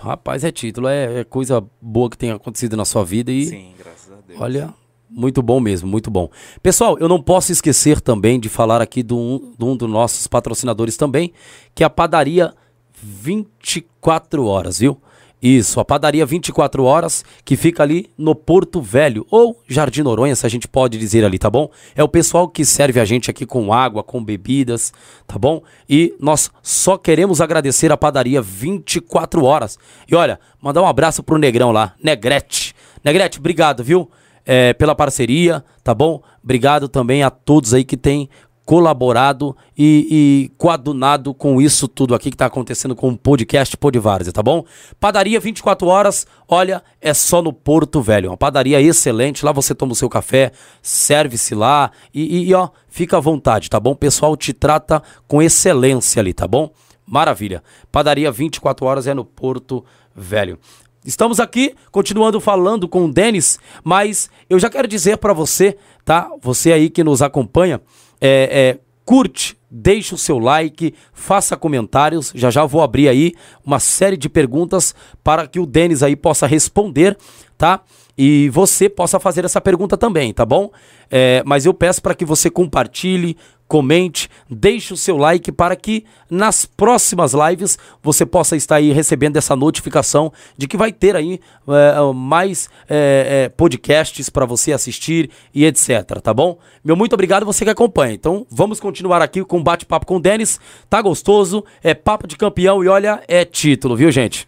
Rapaz, é título. É, é coisa boa que tem acontecido na sua vida e. Sim, graças a Deus. Olha, muito bom mesmo, muito bom. Pessoal, eu não posso esquecer também de falar aqui de um, de um dos nossos patrocinadores também, que é a padaria 24 horas, viu? Isso, a padaria 24 horas, que fica ali no Porto Velho, ou Jardim Noronha, se a gente pode dizer ali, tá bom? É o pessoal que serve a gente aqui com água, com bebidas, tá bom? E nós só queremos agradecer a padaria 24 horas. E olha, mandar um abraço pro Negrão lá, Negrete. Negrete, obrigado, viu? É, pela parceria, tá bom? Obrigado também a todos aí que têm colaborado e, e coadunado com isso tudo aqui que tá acontecendo com o podcast Podvárzea, tá bom? Padaria 24 horas, olha, é só no Porto Velho. Uma padaria excelente, lá você toma o seu café, serve-se lá e, e- ó, fica à vontade, tá bom? O pessoal te trata com excelência ali, tá bom? Maravilha. Padaria 24 horas é no Porto Velho. Estamos aqui continuando falando com o Denis, mas eu já quero dizer pra você, tá? Você aí que nos acompanha, é, é, curte, deixe o seu like, faça comentários. Já já vou abrir aí uma série de perguntas para que o Denis aí possa responder, tá? E você possa fazer essa pergunta também, tá bom? É, mas eu peço para que você compartilhe, comente, deixe o seu like para que nas próximas lives você possa estar aí recebendo essa notificação de que vai ter aí é, mais é, é, podcasts para você assistir e etc, tá bom? Meu muito obrigado você que acompanha. Então vamos continuar aqui com o bate-papo com o Denis. Tá gostoso, é papo de campeão e olha, é título, viu gente?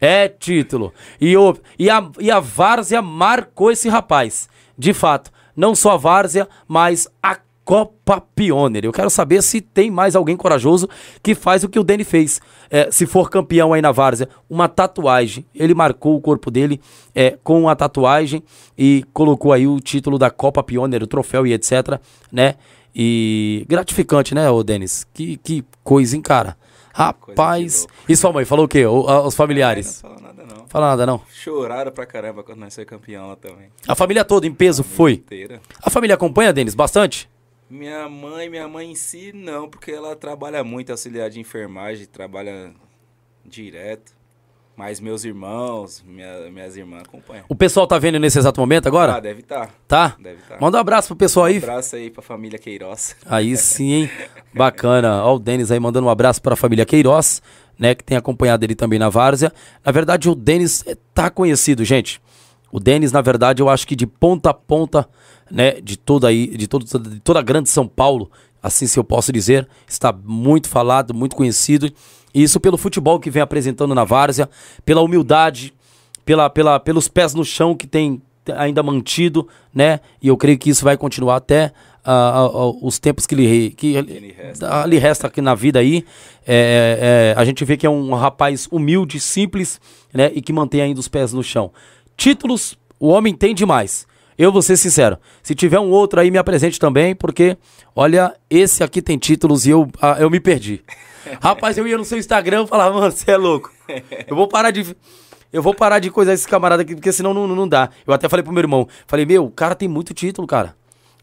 É título. E, o, e, a, e a Várzea marcou esse rapaz. De fato, não só a Várzea, mas a Copa Pioneer. Eu quero saber se tem mais alguém corajoso que faz o que o Dani fez. É, se for campeão aí na Várzea, uma tatuagem. Ele marcou o corpo dele é, com a tatuagem e colocou aí o título da Copa Pioneer, o troféu e etc, né? E gratificante, né, ô Denis? Que, que coisa, hein, cara? Rapaz. E sua mãe, falou o quê? O- a- os familiares? Não fala nada não. Fala nada, não. Choraram pra caramba quando nós foi campeão lá também. A família toda em peso foi. Inteira. A família acompanha, Denis, bastante? Minha mãe, minha mãe em si, não, porque ela trabalha muito, auxiliar de enfermagem, trabalha direto. Mas meus irmãos, minha- minhas irmãs acompanham. O pessoal tá vendo nesse exato momento Ah, agora? deve estar. Tá? Deve estar. Manda um abraço pro pessoal aí. Um abraço aí pra família Queiroz. Aí sim, hein? Bacana. Ó, o Denis aí mandando um abraço para a família Queiroz, né? Que tem acompanhado ele também na Várzea. Na verdade, o Denis eh, tá conhecido, gente. O Denis, na verdade, eu acho que de ponta a ponta, né? De toda aí, de, todo, de toda a grande São Paulo, assim se eu posso dizer, está muito falado, muito conhecido. Isso pelo futebol que vem apresentando na Várzea, pela humildade, pela, pela, pelos pés no chão que tem ainda mantido, né? E eu creio que isso vai continuar até ah, ah, os tempos que lhe, que lhe resta. lhe resta aqui na vida aí. É, é, a gente vê que é um rapaz humilde, simples, né? E que mantém ainda os pés no chão. Títulos, o homem tem demais. Eu vou ser sincero. Se tiver um outro aí, me apresente também, porque, olha, esse aqui tem títulos e eu, eu me perdi. Rapaz, eu ia no seu Instagram e falava, mano, você é louco. Eu vou parar de. Eu vou parar de coisar esse camarada aqui, porque senão não, não, dá. Eu até falei pro meu irmão, falei, meu, o cara tem muito título, cara.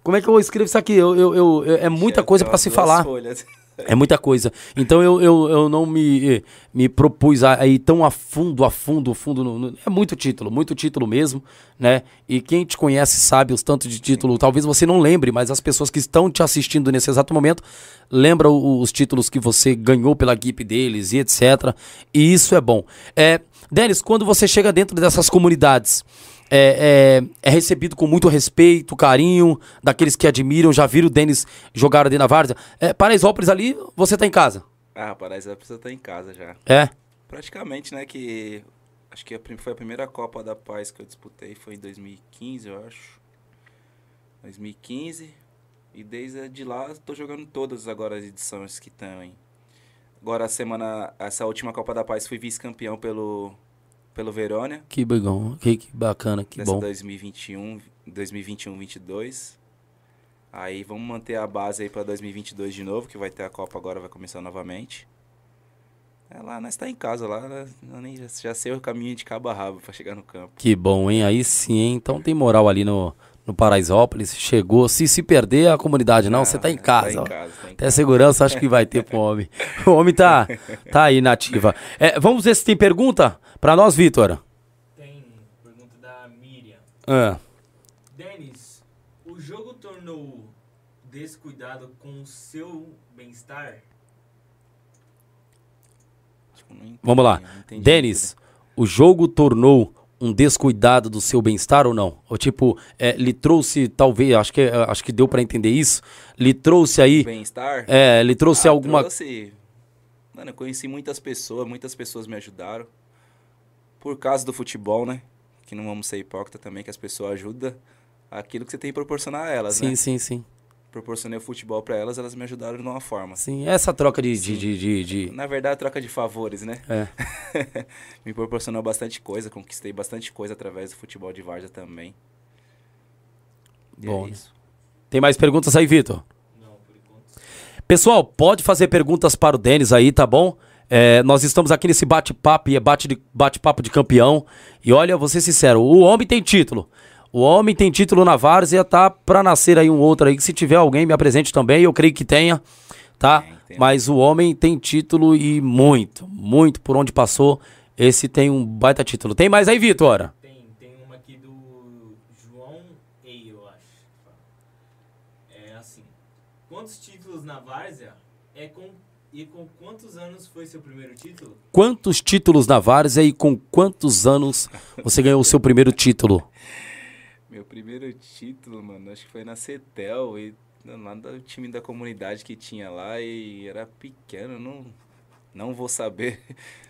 Como é que eu escrevo isso aqui? Eu, eu, eu- é muita coisa pra Aquelas se falar. folhas. É muita coisa. Então eu, eu, eu não me, me propus a, ir tão a fundo, a fundo, a fundo. No, no- é muito título, muito título mesmo, né? E quem te conhece sabe os tantos de título. Talvez você não lembre, mas as pessoas que estão te assistindo nesse exato momento lembram os títulos que você ganhou pela equipe deles e etc. E isso é bom. É, Denis, quando você chega dentro dessas comunidades, é, é- é recebido com muito respeito, carinho, daqueles que admiram, já viram o Denis jogar ali na Várzea. É, Paraisópolis ali, você tá em casa. Ah, a pessoa tá em casa já. É? Praticamente, né, que... Acho que foi a primeira Copa da Paz que eu disputei, foi em 2015, eu acho. 2015. E desde de lá, tô jogando todas agora as edições que estão, hein. Agora, a semana... Essa última Copa da Paz, fui vice-campeão pelo... Pelo Verônia. Que bom, que, que bacana, que dessa bom. 2021, 2021, 22. Aí vamos manter a base aí pra 2022 de novo, que vai ter a Copa agora, vai começar novamente. É lá, nós tá em casa lá, né? eu nem já, já sei o caminho de cabo a rabo pra chegar no campo. Que bom, hein? Aí sim, hein? Então tem moral ali no, no Paraisópolis. Chegou. Se se perder a comunidade, não, você tá em casa. Tá ó. em casa, tá em Até segurança acho que vai ter pro homem. *laughs* O homem tá, tá aí na ativa. É, vamos ver se tem pergunta pra nós, Vitor. Tem pergunta da Miriam. Ah, Denis, o jogo tornou descuidado com o seu bem-estar? Vamos lá. Denis, o jogo tornou um descuidado do seu bem-estar ou não? Ou tipo, é, lhe trouxe, talvez, acho que, acho que deu pra entender isso, lhe trouxe aí. Bem-estar? é, lhe trouxe Ah, alguma... trouxe- Mano, eu conheci muitas pessoas, muitas pessoas me ajudaram. Por causa do futebol, né? Que não vamos ser hipócrita também, que as pessoas ajudam aquilo que você tem que proporcionar a elas, Sim, né? sim, sim. Proporcionei o futebol pra elas, elas me ajudaram de uma forma. Sim, essa troca de... de, de, de- de- Na verdade, troca de favores, né? É. *laughs* me proporcionou bastante coisa, conquistei bastante coisa através do futebol de Várzea também. E Bom, é isso. Tem mais perguntas aí, Vitor? Não, por enquanto. Pessoal, pode fazer perguntas para o Denis aí, tá bom? É, nós estamos aqui nesse bate-papo e é bate de- bate-papo de campeão. E olha, vou ser sincero, o homem tem título. O homem tem título na várzea, tá pra nascer aí um outro aí, que se tiver alguém me apresente também, eu creio que tenha, tá? Tem, tem. Mas o homem tem título e muito, muito por onde passou, esse tem um baita título. Tem mais aí, Vitor? Tem, tem uma aqui do João Ei, eu acho. É assim. Quantos títulos na Várzea é com, e com quantos anos foi seu primeiro título? Quantos títulos na várzea e com quantos anos você ganhou o seu primeiro título? *laughs* Primeiro título, mano, acho que foi na Cetel e lá do time da comunidade que tinha lá e era pequeno, não, não vou saber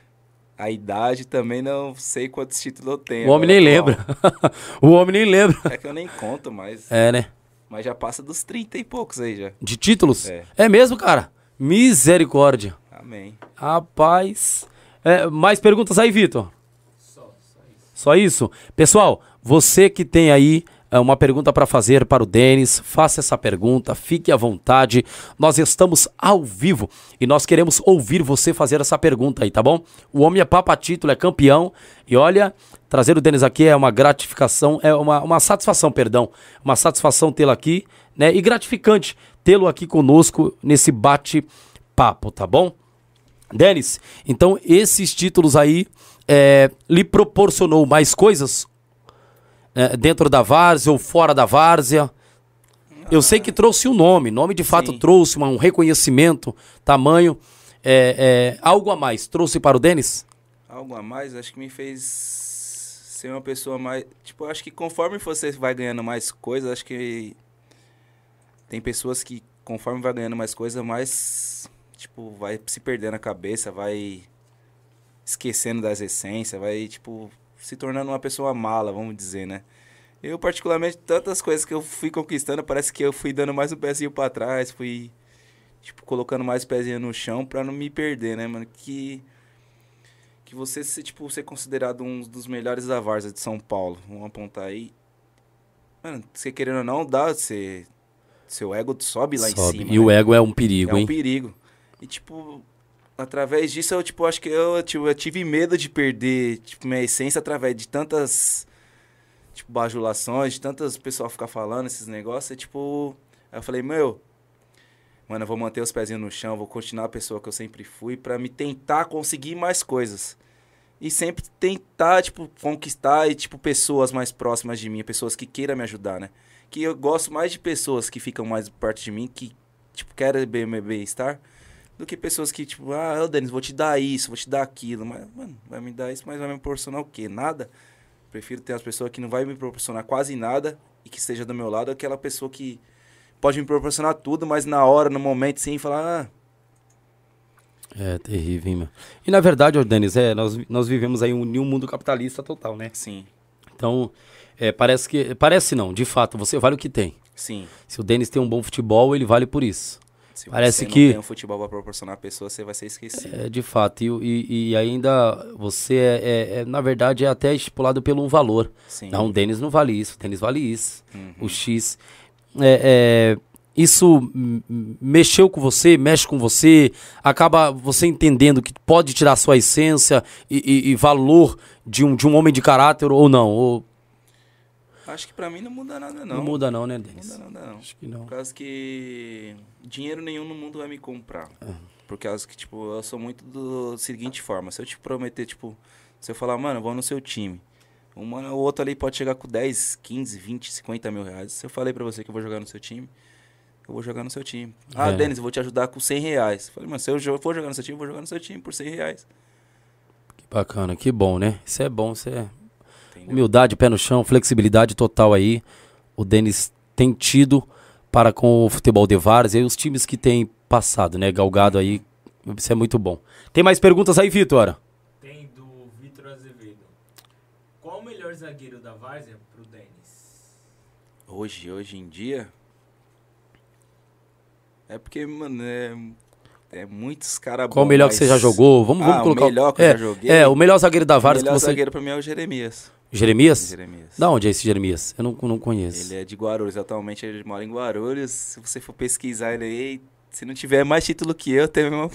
*laughs* a idade, também não sei quantos títulos eu tenho. O homem agora nem atual. lembra. *laughs* o homem nem lembra. É que eu nem conto mais, É, né? mas já passa dos 30 e poucos aí já. De títulos? É. mesmo, cara? Misericórdia. Amém. Rapaz. É, mais perguntas aí, Vitor? Só, só isso. Só isso? Pessoal, você que tem aí é, uma pergunta para fazer para o Denis, faça essa pergunta, fique à vontade. Nós estamos ao vivo e nós queremos ouvir você fazer essa pergunta aí, tá bom? O homem é papa título, é campeão. E olha, trazer o Denis aqui é uma gratificação, é uma, uma satisfação, perdão. Uma satisfação tê-lo aqui, né? E gratificante tê-lo aqui conosco nesse bate-papo, tá bom? Denis, então esses títulos aí é, lhe proporcionou mais coisas é, dentro da várzea ou fora da várzea? Eu sei que trouxe um nome, nome de fato Sim. trouxe uma- um reconhecimento, tamanho, é, é, algo a mais. Trouxe para o Denis? Algo a mais, acho que me fez ser uma pessoa mais. Tipo, acho que conforme você vai ganhando mais coisas, acho que. Tem pessoas que, conforme vai ganhando mais coisas, mais. Tipo, vai se perdendo a cabeça, vai esquecendo das essências, vai, tipo, se tornando uma pessoa mala, vamos dizer, né? Eu, particularmente, tantas coisas que eu fui conquistando, parece que eu fui dando mais um pezinho pra trás, fui, tipo, colocando mais o pezinho no chão pra não me perder, né, mano? Que que você se tipo ser considerado um dos melhores da Varsa de São Paulo, vamos apontar aí. Mano, você querendo ou não, dá, você seu ego sobe lá Sobe. em cima. E o né? ego é um perigo, é um hein? perigo. E tipo, através disso eu tipo acho que eu, tipo, eu tive medo de perder, tipo, minha essência através de tantas tipo bajulações, de tantas pessoas ficar falando esses negócios, e, tipo, eu falei, meu, mano, eu vou manter os pezinhos no chão, vou continuar a pessoa que eu sempre fui pra me tentar conseguir mais coisas. E sempre tentar, tipo, conquistar e, tipo, pessoas mais próximas de mim, pessoas que queiram me ajudar, né? Que eu gosto mais de pessoas que ficam mais perto de mim, que, tipo, querem bem-estar, do que pessoas que, tipo, ah, Denis, vou te dar isso, vou te dar aquilo. Mas, mano, vai me dar isso, mas vai me proporcionar o quê? Nada. Prefiro ter as pessoas que não vai me proporcionar quase nada e que esteja do meu lado, aquela pessoa que pode me proporcionar tudo, mas na hora, no momento, sim, falar, ah, É terrível, hein, meu? E na verdade, ô Denis, é, nós, nós vivemos aí um, um mundo capitalista total, né? sim, Então, é, parece que. Parece não, de fato, você vale o que tem. sim. Se o Denis tem um bom futebol, ele vale por isso. Se Parece você que- não tem um futebol pra proporcionar a pessoa, você vai ser esquecido. É, de fato. E, e, e ainda você é, é- é, na verdade, é até estipulado pelo valor. Sim. Não, o Denis não vale isso, o Denis vale isso. Uhum. O X. É, é, isso mexeu com você, mexe com você, acaba você entendendo que pode tirar sua essência e, e- e valor de um, de um homem de caráter ou não. Ou, Acho que pra mim não muda nada, não. não. muda não, né, Não Denis? muda nada, não. Acho que não. Por causa que dinheiro nenhum no mundo vai me comprar. É. Por causa que, tipo, eu sou muito do seguinte forma. Se eu te prometer, tipo, se eu falar, mano, vou no seu time. Um o outro ali pode chegar com 10, 15, 20, 50 mil reais. Se eu falei pra você que eu vou jogar no seu time, eu vou jogar no seu time. Ah, É. Denis, eu vou te ajudar com 100 reais. Eu falei, mano, se eu for jogar no seu time, eu vou jogar no seu time por 100 reais. Que bacana, que bom, né? Isso é bom, isso é? Humildade, pé no chão, flexibilidade total aí. O Denis tem tido para com o futebol de várzea e os times que tem passado, né? Galgado aí. Isso é muito bom. Tem mais perguntas aí, Vitor? Tem do Vitor Azevedo. Qual o melhor zagueiro da Várzea pro Denis? Hoje, hoje em dia. É porque, mano, é. É muitos caras Qual o melhor que você já jogou? Vamos, vamos ah, colocar. O melhor que é, eu já joguei. é, o melhor zagueiro da o várzea que melhor você. zagueiro pra mim é o Jeremias. Jeremias? Jeremias. Da onde é esse Jeremias? Eu não, não conheço. Ele é de Guarulhos. Atualmente ele mora em Guarulhos. Se você for pesquisar ele aí, se não tiver mais título que eu, tem a mesma,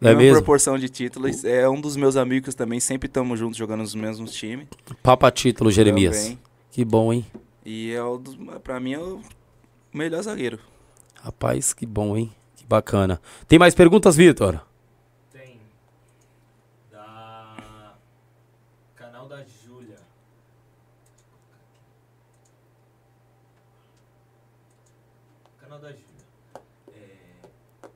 É mesmo? proporção de títulos. É um dos meus amigos também. Sempre estamos juntos jogando nos mesmos times. Papa título, Jeremias. Também. Que bom, hein? E é o pra mim é o melhor zagueiro. Rapaz, que bom, hein? Que bacana. Tem mais perguntas, Vitor? Tem. Da. Canal da Júlia. Canal da Júlia. É...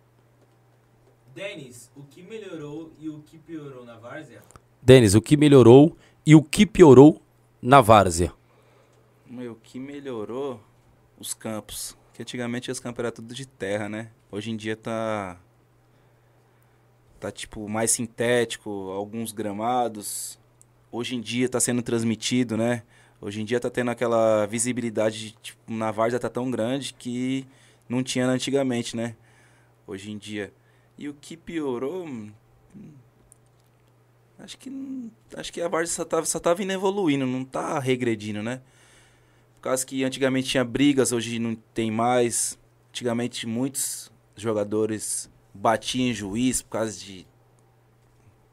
Denis, o que melhorou e o que piorou na Várzea? Denis, o que melhorou e o que piorou na várzea? Meu, o que melhorou os campos. Que antigamente os campos eram tudo de terra, né? Hoje em dia tá. Tá tipo mais sintético, alguns gramados. Hoje em dia tá sendo transmitido, né? Hoje em dia tá tendo aquela visibilidade, tipo, na várzea tá tão grande que não tinha antigamente, né? Hoje em dia. E o que piorou. Hum, Acho que. Acho que a várzea só tava, só tá vindo evoluindo, não tá regredindo, né? Por causa que antigamente tinha brigas, hoje não tem mais. Antigamente muitos jogadores batiam em juiz por causa de.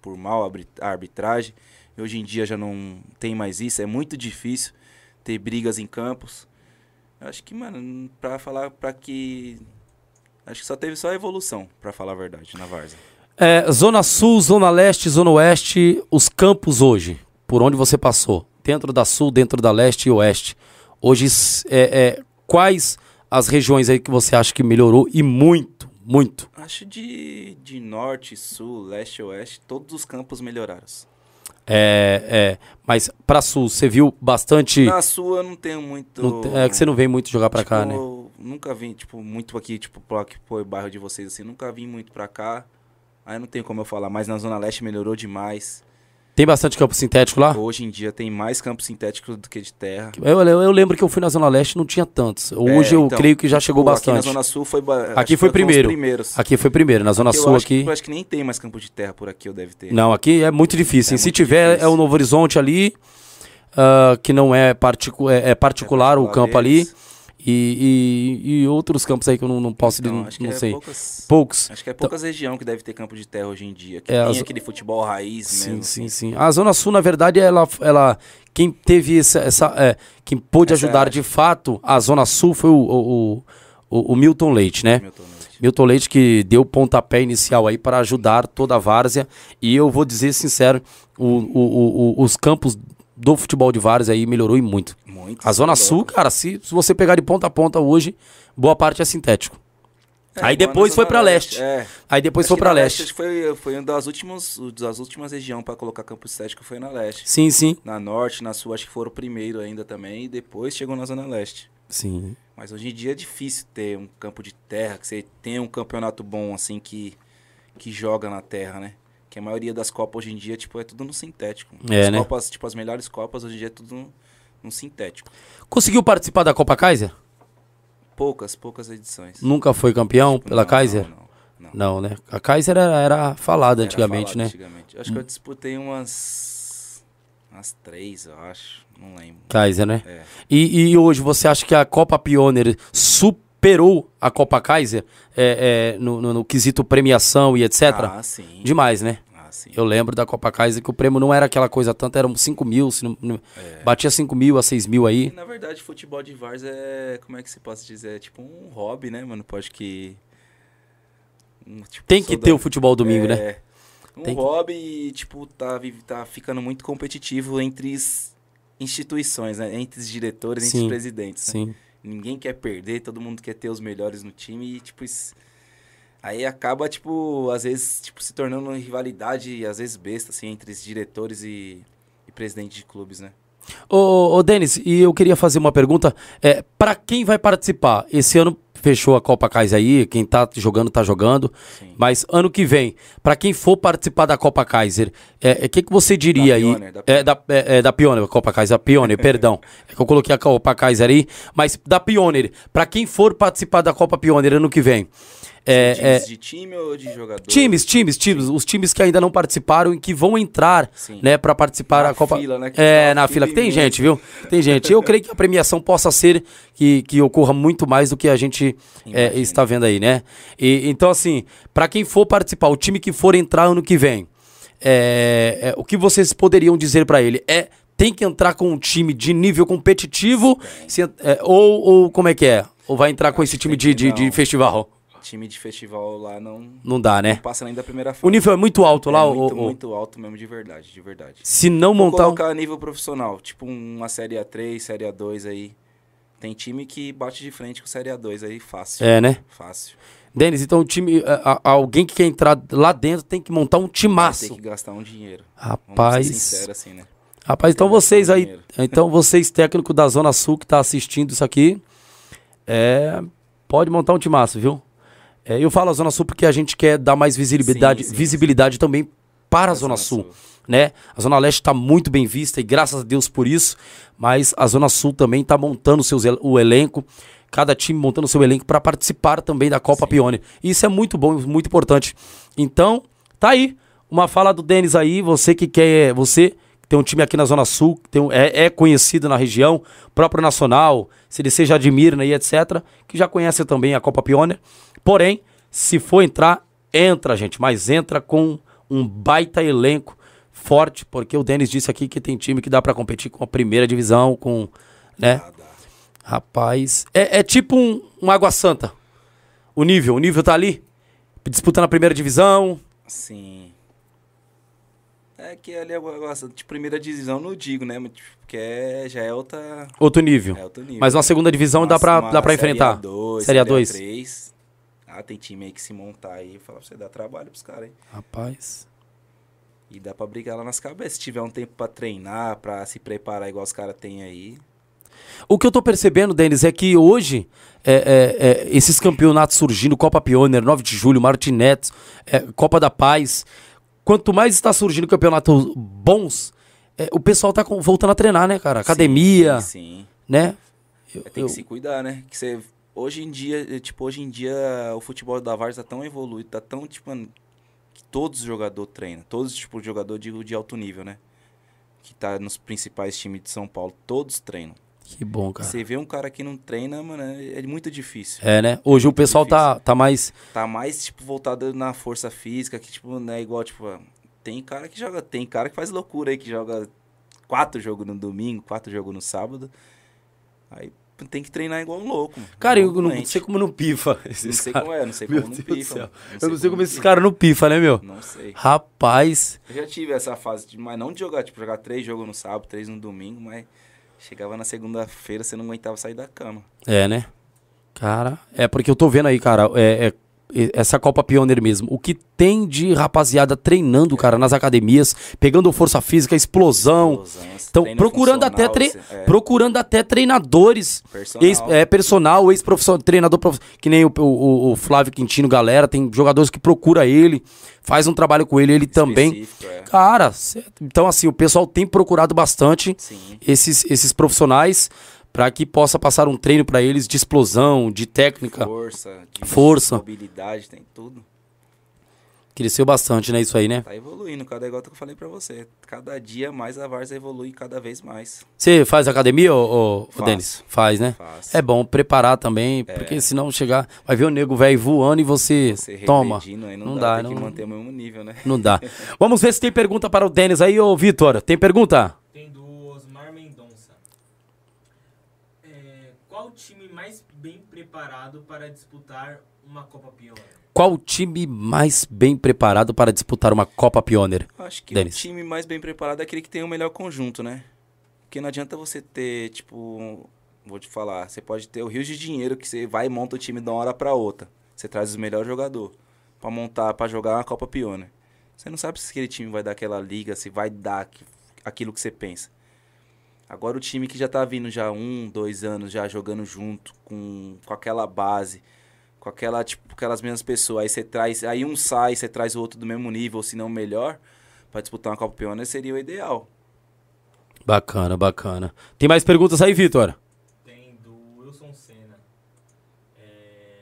por mal arbit- arbitragem. E hoje em dia já não tem mais isso. É muito difícil ter brigas em campos. Acho que, mano, pra falar pra que. Acho que só teve só evolução, pra falar a verdade, na Varsa. É, zona Sul, Zona Leste, Zona Oeste, os campos hoje, por onde você passou, dentro da Sul, dentro da Leste e Oeste. Hoje, é, é, quais as regiões aí que você acha que melhorou e muito, muito? Acho de, de norte, sul, leste, oeste, todos os campos melhoraram. É, é, mas pra Sul, você viu bastante. Na sul eu não tenho muito. não é que você não vem muito jogar pra tipo, cá, né? eu Nunca vim, tipo, muito aqui, tipo, pro bairro de vocês, assim, nunca vim muito pra cá. Aí não tem como eu falar, mas na Zona Leste melhorou demais. Tem bastante campo sintético lá? Hoje em dia tem mais campos sintéticos do que de terra. Eu, eu- eu lembro que eu fui na Zona Leste não tinha tantos. Hoje É, eu então, creio que já chegou Pô, Aqui na bastante. Zona Sul foi. Aqui foi dos primeiro. Aqui foi primeiro, na Zona eu Sul acho aqui. eu acho que nem tem mais campo de terra por aqui, eu deve ter. Não, aqui é muito difícil. É? Se muito tiver, difícil. é o Novo Horizonte ali, ah, que não é, particu é, é particular o campo ali, deles. E, e, e outros campos aí que eu não, não posso, Então, não, não é sei. poucas. Poucos. Acho que é poucas regiões que deve ter campo de terra hoje em dia. Que É, tem aquele futebol raiz Sim, mesmo. sim, assim. sim. A Zona Sul, na verdade, ela, ela quem teve essa, essa é, quem pôde Essa ajudar de fato a Zona Sul foi o, o, o, o, o Milton Leite, né? Milton Leite. Milton Leite que deu o pontapé inicial aí para ajudar toda a várzea. E eu vou dizer sincero, o, o- o- os campos do futebol de várzea aí melhorou e muito. Muito. A Zona louco. Sul, cara, se, se você pegar de ponta a ponta hoje, boa parte é sintético. É, aí depois foi pra leste. É. Aí depois Acho foi na leste. acho que Foi, foi uma das últimas, das últimas regiões pra colocar campo estético foi na leste. Sim, sim. Na norte, na sul, acho que foram o primeiro ainda também. E depois chegou na zona leste. Sim. Mas hoje em dia é difícil ter um campo de terra, que você tenha um campeonato bom, assim, que, que joga na terra, né? Que a maioria das Copas hoje em dia, tipo, é tudo no sintético. É, as né? Copas, tipo, as melhores Copas hoje em dia é tudo no, no sintético. Conseguiu participar da Copa Kaiser? Poucas, poucas edições. Nunca foi campeão pela Não, Kaiser? Não, não. não. Né? A Kaiser era, era falada Era antigamente, né? Antigamente. Acho que eu disputei umas. umas três, eu acho. Não lembro. Kaiser, né? É. E, e hoje você acha que a Copa Pioneer superou a Copa Kaiser é, é, no, no- no quesito premiação e etc? Ah, sim. Demais, né? Ah, sim. Eu lembro da Copa Kaiser que o prêmio não era aquela coisa tanto, eram 5 mil, se não- É. batia 5 mil a 6 mil E, aí. na verdade, futebol de Vars é. Como é que se pode dizer? É tipo um hobby, né, mano? Pode que. um, tipo, Tem que ter da- o futebol domingo, né? É. Um Tem que- hobby e, tipo, tá, tá ficando muito competitivo entre as instituições, né? Entre os diretores, entre Sim, os presidentes. né? Sim. Ninguém quer perder, todo mundo quer ter os melhores no time e, tipo, isso... aí acaba, tipo, às vezes, tipo, se tornando uma rivalidade, às vezes besta, assim, entre os diretores e, e presidentes de clubes, né? Ô, ô Denis, e eu queria fazer uma pergunta. É, para quem vai participar? Esse ano fechou a Copa Kaiser aí, quem tá jogando, tá jogando. Sim. Mas ano que vem, para quem for participar da Copa Kaiser, o é, que, que você diria Da aí? Pioneer, da é, da, é, é, da Pioneer, Copa Kaiser, Pioneer, *laughs* perdão. É que eu coloquei a Copa Kaiser aí, mas da Pioneer, para quem for participar da Copa Pioneer ano que vem. É, Times é, de time ou de jogador? times, times, times, os times que ainda não participaram e que vão entrar, Sim. né, para participar Na da Copa. fila, né, É, tá na fila que tem gente, viu? Tem gente. Eu creio que a premiação possa ser que, que ocorra muito mais do que a gente é, está vendo aí, né? E, então, assim, para quem for participar, o time que for entrar ano que vem, é, é, o que vocês poderiam dizer para ele é tem que entrar com um time de nível competitivo se- é, ou, ou como é que é? Ou vai entrar com esse time de, de, de festival? Time de festival lá não, Não dá, não né? passa nem da primeira fase. O nível é muito alto lá, é o- muito, muito alto mesmo, de verdade, de verdade. se não Vou montar. colocar nível profissional, tipo uma Série A3, Série A2 aí. Tem time que bate de frente com Série A2 aí, fácil. É, né? Fácil. Denis, então o time. a- a- alguém que quer entrar lá dentro tem que montar um Tem timaço. que gastar um dinheiro. Rapaz. ser sinceros assim, né? Rapaz, então Tem vocês aí. dinheiro. Então vocês, técnico da Zona Sul que tá assistindo isso aqui, é, pode montar um timaço, viu? É, eu falo a Zona Sul porque a gente quer dar mais visibilidade, Sim, sim, visibilidade também para a Zona, Sul, Sul. né? A Zona Leste está muito bem vista e graças a Deus por isso, mas a Zona Sul também está montando seus, o elenco, cada time montando seu elenco para participar também da Copa Pioneer. E isso é muito bom, muito importante. Então, tá aí, uma fala do Denis aí, você que quer, você tem um time aqui na Zona Sul, tem um- é, é conhecido na região, próprio nacional, CDC já admira e etc, que já conhece também a Copa Pioneer. Porém, se for entrar, entra, gente, mas entra com um baita elenco forte, porque o Denis disse aqui que tem time que dá pra competir com a primeira divisão, com, né? Rapaz, é, é tipo um, um Água Santa. O nível, o nível tá ali, disputando a primeira divisão. Sim. É que ali eu gosto de primeira divisão, não digo, né? tipo, Porque é, já é outra, Outro nível. é outro nível. Mas uma segunda divisão dá pra, dá pra enfrentar. A2, Série Série A2. A3. Ah, tem time aí que se montar aí, falar pra você dar trabalho pros caras aí. Rapaz. E dá pra brigar lá nas cabeças. Se tiver um tempo pra treinar, pra se preparar igual os caras têm aí. O que eu tô percebendo, Denis, é que hoje é, é, é, esses campeonatos surgindo, Copa Pioneer, 9 de julho, Martinetes, é, Copa da Paz, quanto mais está surgindo campeonatos bons, é, o pessoal tá com- voltando a treinar, né, cara? Academia, Sim, sim. né? Eu- É, tem eu- que se cuidar, né? Que você, hoje em dia, eh, tipo, hoje em dia o futebol da Vars tá tão evoluído, tá tão, tipo, que todos os jogadores treinam. Todos, tipo, jogador de, de alto nível, né? Que tá nos principais times de São Paulo, todos treinam. Que bom, cara. Você vê um cara que não treina, mano, é é muito difícil. É, né? Hoje o pessoal tá, tá mais. Tá mais, tipo, voltado na força física, que, tipo, não é igual, tipo, tem cara que joga, tem cara que faz loucura aí, que joga quatro jogos no domingo, quatro jogos no sábado. Aí tem que treinar igual um louco. Cara, eu não sei como não pifa. Não Esses sei caras. como é, não sei Meu como não Deus pifa. mano. Eu não sei como esses pifa. caras não pifa, né, meu? Não sei. Rapaz. Eu já tive essa fase, de, mas não de jogar, tipo, jogar três jogos no sábado, três no domingo, mas chegava na segunda-feira, você não aguentava sair da cama. É, né? Cara, é porque eu tô vendo aí, cara, é, é- essa Copa Pioneer mesmo. O que tem de rapaziada treinando, cara, nas academias, pegando força física, explosão. Explosão, Então, procurando até, tre- é, procurando até treinadores. personal. Ex, é, personal, ex-profissional, treinador profissional, que nem o, o- o Flávio Quintino, galera, tem jogadores que procura ele, faz um trabalho com ele, ele também. é. Cara, então assim, o pessoal tem procurado bastante Sim. esses, esses profissionais para que possa passar um treino para eles de explosão, de técnica. Força, de Força. mobilidade, tem tudo. Cresceu bastante, né, isso aí, né? Tá evoluindo, cada igual que eu falei pra você. Cada dia mais a Varsa evolui cada vez mais. Você faz academia, ô, ô. Denis? Faz, né? Fácil. É bom preparar também, porque senão chegar, vai ver o nego velho voando e você, Você toma. não, Não dá, dá, tem que não- manter o mesmo nível, né? Não dá. *laughs* Vamos ver se tem pergunta para o Denis aí, ô Vitor. Tem pergunta? Tem do Osmar Mendonça. É, qual o time mais bem preparado para disputar uma Copa Pioneer? Qual o time mais bem preparado para disputar uma Copa Pioneer? Acho que Denis. o time mais bem preparado é aquele que tem o melhor conjunto, né? Porque não adianta você ter, tipo, vou te falar, você pode ter o rio de dinheiro que você vai e monta o time de uma hora pra outra. Você traz o melhor jogador pra montar, pra jogar uma Copa Pioneer. Você não sabe se aquele time vai dar aquela liga, se vai dar aqu- aquilo que você pensa. Agora o time que já tá vindo já um, dois anos já jogando junto, com, com aquela base, com aquela, tipo, aquelas mesmas pessoas. Aí você traz, aí um sai, você traz o outro do mesmo nível, se não melhor, pra disputar uma Copa Pioneer seria o ideal. Bacana, bacana. Tem mais perguntas aí, Vitor? Tem do Wilson Senna. É,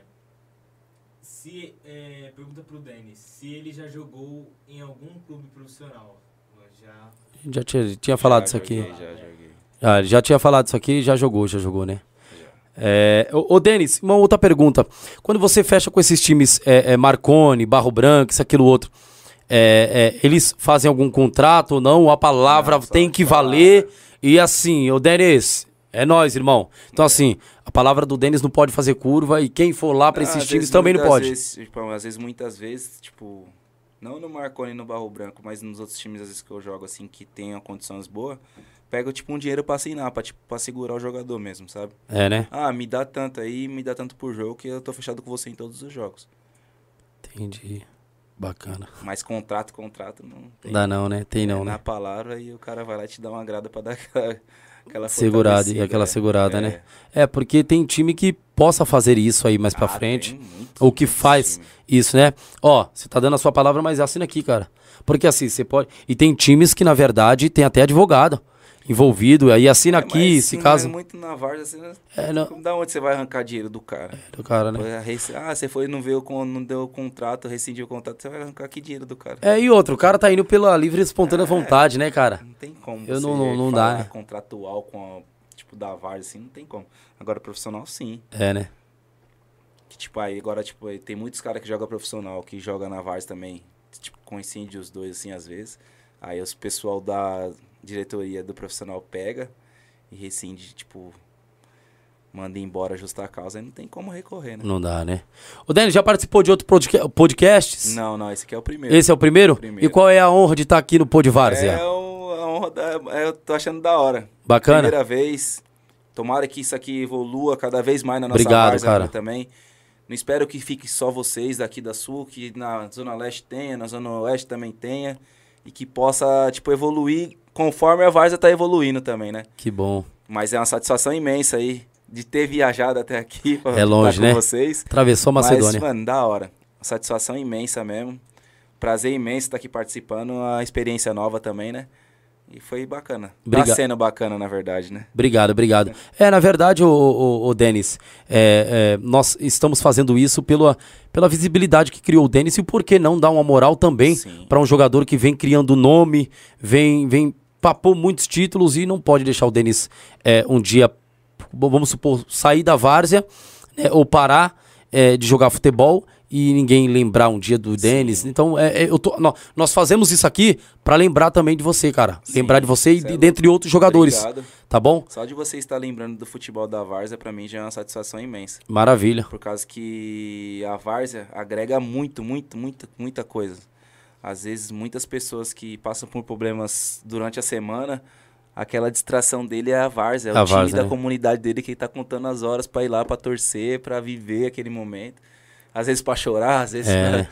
se, é, pergunta pro Denis se ele já jogou em algum clube profissional. Já. Já tinha, tinha falado Já isso aqui. joguei, Já joguei. Ah, ele já tinha falado isso aqui, já jogou, já jogou, né? É, ô, ô, Denis, uma outra pergunta. Quando você fecha com esses times é, é, Marconi, Barro Branco, isso, aquilo, outro, é, é, eles fazem algum contrato ou não? A palavra só tem que palavra. valer. E assim, ô Denis, é nós, irmão. Então, assim, a palavra do Denis não pode fazer curva e quem for lá pra Ah, esses às times vezes, também não pode. Vezes, tipo, às vezes, muitas vezes, tipo, não no Marconi e no Barro Branco, mas nos outros times, às vezes, que eu jogo, assim, que tenham condições boas, pego, tipo, um dinheiro pra assinar, pra, tipo, pra segurar o jogador mesmo, sabe? É, né? Ah, me dá tanto aí, me dá tanto por jogo, que eu tô fechado com você em todos os jogos. Entendi. Bacana. Mas contrato, contrato, não tem. Dá não, né? Tem É, não, Na né? palavra, e o cara vai lá e te dá uma grada pra dar aquela, aquela Segurada, e aquela é. segurada, É. né? É, porque tem time que possa fazer isso aí mais pra Ah, frente. tem muito, O que faz isso, né? Ó, você tá dando a sua palavra, mas assina aqui, cara. Porque assim, você pode. E tem times que, na verdade, tem até advogado envolvido. Aí assina É, aqui, se sim, caso. mas muito na Varsa, você não- É, não. Da onde você vai arrancar dinheiro do cara? Do cara, né? Ah, você foi não veio não deu o contrato, rescindiu o contrato, você vai arrancar que dinheiro do cara? É, e outro, o cara tá indo pela livre e espontânea vontade, né, cara? Não tem como. Eu não- não- não dá, né? contratual com a, tipo da Vars assim, não tem como. Agora profissional sim. É, né? Que tipo aí agora tipo aí, tem muitos caras que jogam profissional, que joga na Vars também, tipo coincide os dois assim às vezes. Aí os pessoal da diretoria do profissional pega e rescinde, tipo manda embora justa a causa, aí não tem como recorrer, né? Não dá, né? O Denis já participou de outro podca- podcasts? Não, não, esse aqui é o primeiro. Esse é o primeiro? Primeiro. E qual é a honra de estar aqui no Pod Várzea? É o- a honra da, é, eu tô achando da hora. Bacana? Primeira vez. Tomara que isso aqui evolua cada vez mais na nossa Obrigado, várzea cara. também. Não espero que fique só vocês daqui da Sul, que na Zona Leste tenha, na Zona Oeste também tenha. E que possa, tipo, evoluir conforme a Várzea tá evoluindo também, né? Que bom. Mas é uma satisfação imensa aí de ter viajado até aqui pra É longe, né? vocês. Atravessou a Macedônia. Mas, mano, da hora. Uma satisfação imensa mesmo. Prazer imenso estar aqui participando. Uma experiência nova também, né? E foi bacana. Obriga- Tá sendo bacana, na verdade, né? Obrigado, obrigado. É, na verdade, o, o, o Denis, é, é, nós estamos fazendo isso pela, pela visibilidade que criou o Denis e por que não dar uma moral também para um jogador que vem criando nome, vem, vem papou muitos títulos e não pode deixar o Denis é, um dia, vamos supor, sair da várzea né, ou parar é, de jogar futebol e ninguém lembrar um dia do Denis. Então, é, é, eu tô, nó- nós fazemos isso aqui pra lembrar também de você, cara. lembrar de você e é de- dentre outros jogadores. Obrigado. Tá bom? Só de você estar lembrando do futebol da Várzea, pra mim já é uma satisfação imensa. Maravilha. Por causa que a Várzea agrega muito, muito, muita, muita coisa. Às vezes, muitas pessoas que passam por problemas durante a semana, aquela distração dele é a Várzea, é A o time da né? comunidade dele que tá contando as horas pra ir lá, pra torcer, pra viver aquele momento. Às vezes pra chorar, às vezes É. pra...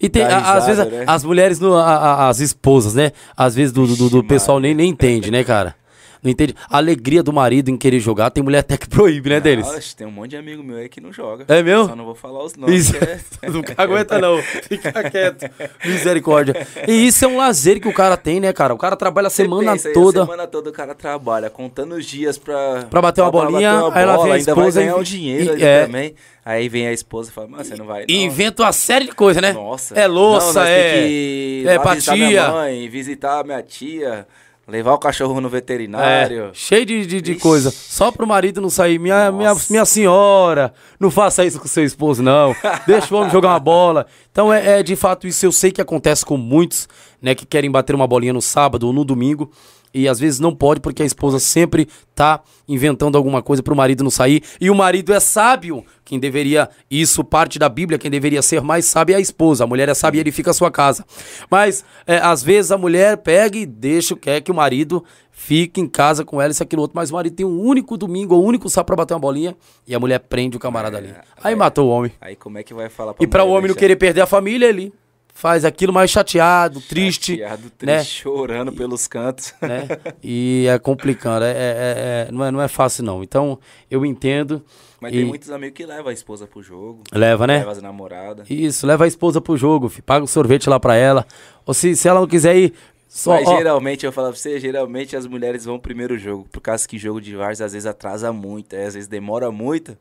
E tem, Dá a- às risada, vezes, né? as mulheres, no- a- a- as esposas, né? Às vezes do, do, do Vixe, pessoal nem, nem entende, né, cara? Não entende. A alegria do marido em querer jogar, tem mulher até que proíbe, né, Denis? Nossa, tem um monte de amigo meu aí que não joga. É mesmo? Só não vou falar os nomes. Isso. é- *laughs* Não aguenta não, fica *laughs* quieto. Misericórdia. E isso é um lazer que o cara tem, né, cara? O cara trabalha a semana pensa toda. A semana toda o cara trabalha, contando os dias pra... Pra bater uma bolinha, bater uma aí ela bola, vem a ainda vai esposa ganhar e- um dinheiro e- ali é. também. Aí vem a esposa e fala, mano, você não vai E inventa uma série de coisas, né? Nossa. É louça, Não, é. é lá pra visitar tia. minha mãe, visitar minha tia, levar o cachorro no veterinário. É, cheio de, de, de coisa. Só pro marido não sair. Minha, minha, minha senhora, não faça isso com seu esposo, não. *laughs* Deixa o homem jogar uma bola. Então, é, é de fato isso. Eu sei que acontece com muitos, né, que querem bater uma bolinha no sábado ou no domingo. E às vezes não pode, porque a esposa sempre tá inventando alguma coisa pro marido não sair. E o marido é sábio. Quem deveria, isso parte da Bíblia, quem deveria ser mais sábio é a esposa. A mulher é sábia e ele fica a sua casa. Mas, é, às vezes, a mulher pega e deixa, quer que o marido fique em casa com ela, isso, aquilo, outro. Mas o marido tem um único domingo, ou um único sábado pra bater uma bolinha, e a mulher prende o camarada ali. Aí aí- matou o homem. Aí como é que vai falar pra E pra o homem não deixar- querer perder a família, ele faz aquilo mais chateado, triste, Chateado, triste, né? chorando pelos cantos. *laughs* né? E é complicando, é, é- é- é- não, é, não é fácil não. Então, eu entendo. Mas e tem muitos amigos que levam a esposa pro jogo, Leva, né? leva as namoradas. Isso, leva a esposa pro jogo, fi, paga o sorvete lá pra ela. Ou se, se ela não quiser ir, só. Mas ó, geralmente, eu falo pra você, geralmente as mulheres vão primeiro jogo, por causa que jogo de várzea às vezes atrasa muito, aí às vezes demora muito.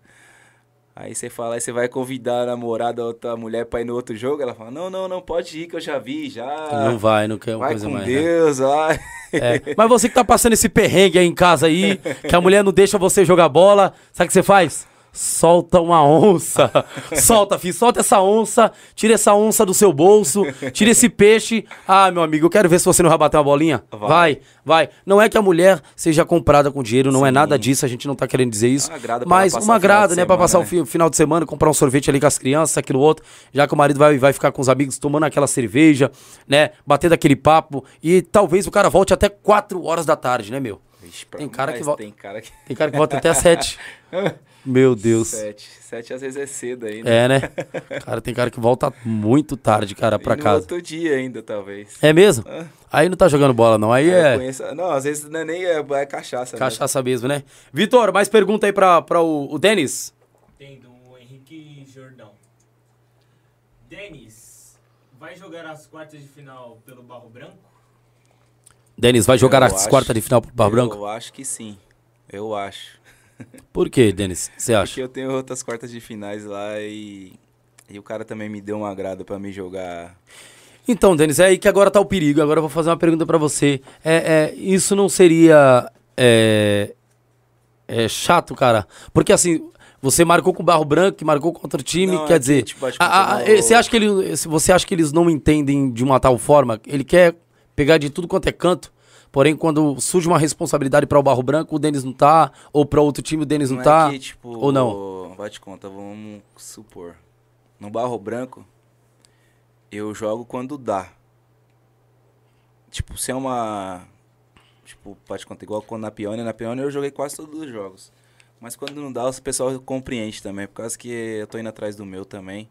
Aí você fala, aí você vai convidar a namorada, a outra mulher pra ir no outro jogo, ela fala, não, não, não, pode ir que eu já vi, já. não vai, não quer uma vai coisa com mais. né? Deus, vai. É, Mas você que tá passando esse perrengue aí em casa aí, *laughs* que a mulher não deixa você jogar bola, sabe o que você faz? Solta uma onça. *laughs* Solta, filho, solta essa onça, tira essa onça do seu bolso, tira esse peixe. Ah, meu amigo, eu quero ver se você não vai bater uma bolinha. Vai, Vai. vai. Não é que a mulher seja comprada com dinheiro, não é Sim. nada disso, a gente não tá querendo dizer isso. Agrada pra mas uma de né, pra semana, passar o né? fi- final de semana, comprar um sorvete ali com as crianças, aquilo outro, já que o marido vai, vai ficar com os amigos tomando aquela cerveja, né, batendo aquele papo, e talvez o cara volte até 4 horas da tarde, né, meu? Vixe, pra Tem cara que mas volta- Tem cara que. Tem cara que volta até 7. *laughs* Meu Deus. Sete. Sete às vezes é cedo ainda. É, né? Cara, tem cara que volta muito tarde, cara, pra e no casa. outro dia ainda, talvez. É mesmo? Aí não tá jogando bola, não. Aí Eu é conheço- Não, às vezes não é nem é, é cachaça. né? cachaça mesmo, né? Vitor, mais pergunta aí pra, pra o, o Denis. Tem do Henrique Jordão. Denis, vai jogar as quartas de final pelo Barro Branco? Denis, vai jogar Eu as acho- quartas de final pro Barro Eu Branco? acho que sim. Eu acho. Por quê, Denis? Você acha? Porque eu tenho outras quartas de finais lá e. E o cara também me deu um agrado pra me jogar. Então, Denis, é aí que agora tá o perigo. Agora eu vou fazer uma pergunta pra você. É, é, isso não seria é, é chato, cara? Porque assim, você marcou com o Barro Branco, que marcou com outro time, Não, é quer que, dizer, tipo, que a- a- você acha que ele, você acha que eles não entendem de uma tal forma? Ele quer pegar de tudo quanto é canto. Porém, quando surge uma responsabilidade para o Barro Branco, o Denis não tá, ou para outro time o Denis não, é tá, que, tipo, ou não? Vai te conta, vamos supor. No Barro Branco, eu jogo quando dá. Tipo, se é uma. Tipo, pode contar, igual quando na Pione. Na Pione eu joguei quase todos os jogos. Mas quando não dá, o pessoal compreende também. Por causa que eu tô indo atrás do meu também.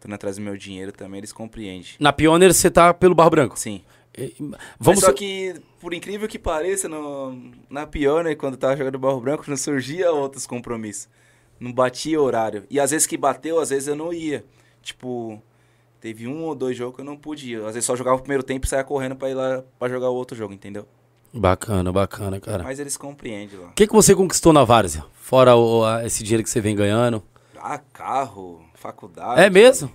Tô indo atrás do meu dinheiro também, eles compreendem. Na Pioneer você tá pelo Barro Branco. Sim. Vamos só que, por incrível que pareça, no, na Pione, quando tava jogando Barro Branco, não surgia outros compromissos. Não batia horário. E às vezes que bateu, às vezes eu não ia. Tipo, teve um ou dois jogos que eu não pude ir. Às vezes só jogava o primeiro tempo e saia correndo pra ir lá pra jogar o outro jogo, entendeu? Bacana, bacana, cara. Mas eles compreendem lá. O que, que você conquistou na Várzea? Fora o- a- esse dinheiro que você vem ganhando. Ah, carro, faculdade. É mesmo?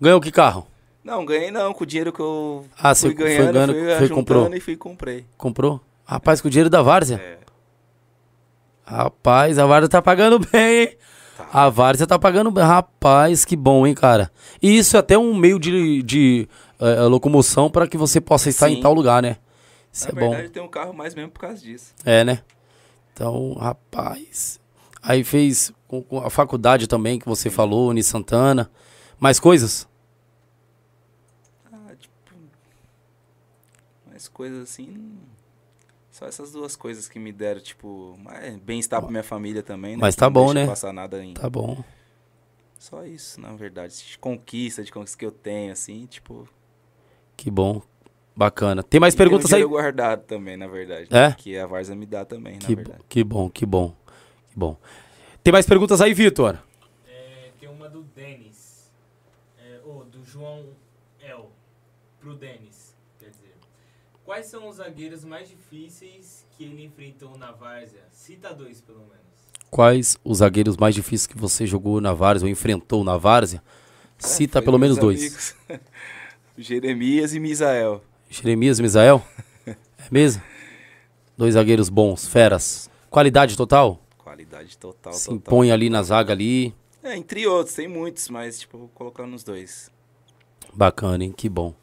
Ganhou que carro? Não, ganhei não, com o dinheiro que eu Ah, fui você foi ganhando, ganhando, fui foi, comprou. e fui comprei. Comprou? Rapaz, com o dinheiro da Várzea? É, Rapaz, a Várzea tá pagando bem, hein? A Várzea tá pagando. Rapaz, que bom, hein, cara? E isso é até um meio de, de eh, locomoção para que você possa estar em Sim. tal lugar, né? Isso Na é bom. verdade, tem um carro mais mesmo por causa disso. É, né? Então, rapaz. Aí fez a faculdade também que você falou, Uni Santana. Mais coisas? Ah, tipo. Mais coisas assim. Só essas duas coisas que me deram, tipo, mais bem-estar pra minha família também, né? Mas tá não bom, né? passar nada em. Tá bom. Só isso, na verdade. De conquista, de conquista que eu tenho, assim, tipo. Que bom. Bacana. Tem mais e tem um perguntas aí? guardado também, na verdade. É? né? Que a Varsa me dá também, na Que, verdade. que bom, que bom. Que bom. Tem mais perguntas aí, Vitor? É, tem uma do Denis. É, ou do João El. Pro Denis. Quais são os zagueiros mais difíceis que ele enfrentou na Várzea? Cita dois, pelo menos. Quais os zagueiros mais difíceis que você jogou na Várzea ou enfrentou na Várzea? Cita Foi pelo menos dois. *laughs* Jeremias e Misael. Jeremias e Misael? É mesmo? Dois zagueiros bons, feras. Qualidade total? Qualidade total, Se total. impõe ali na zaga ali. É, entre outros, tem muitos, mas, tipo, vou colocar nos dois. Bacana, hein? Que bom.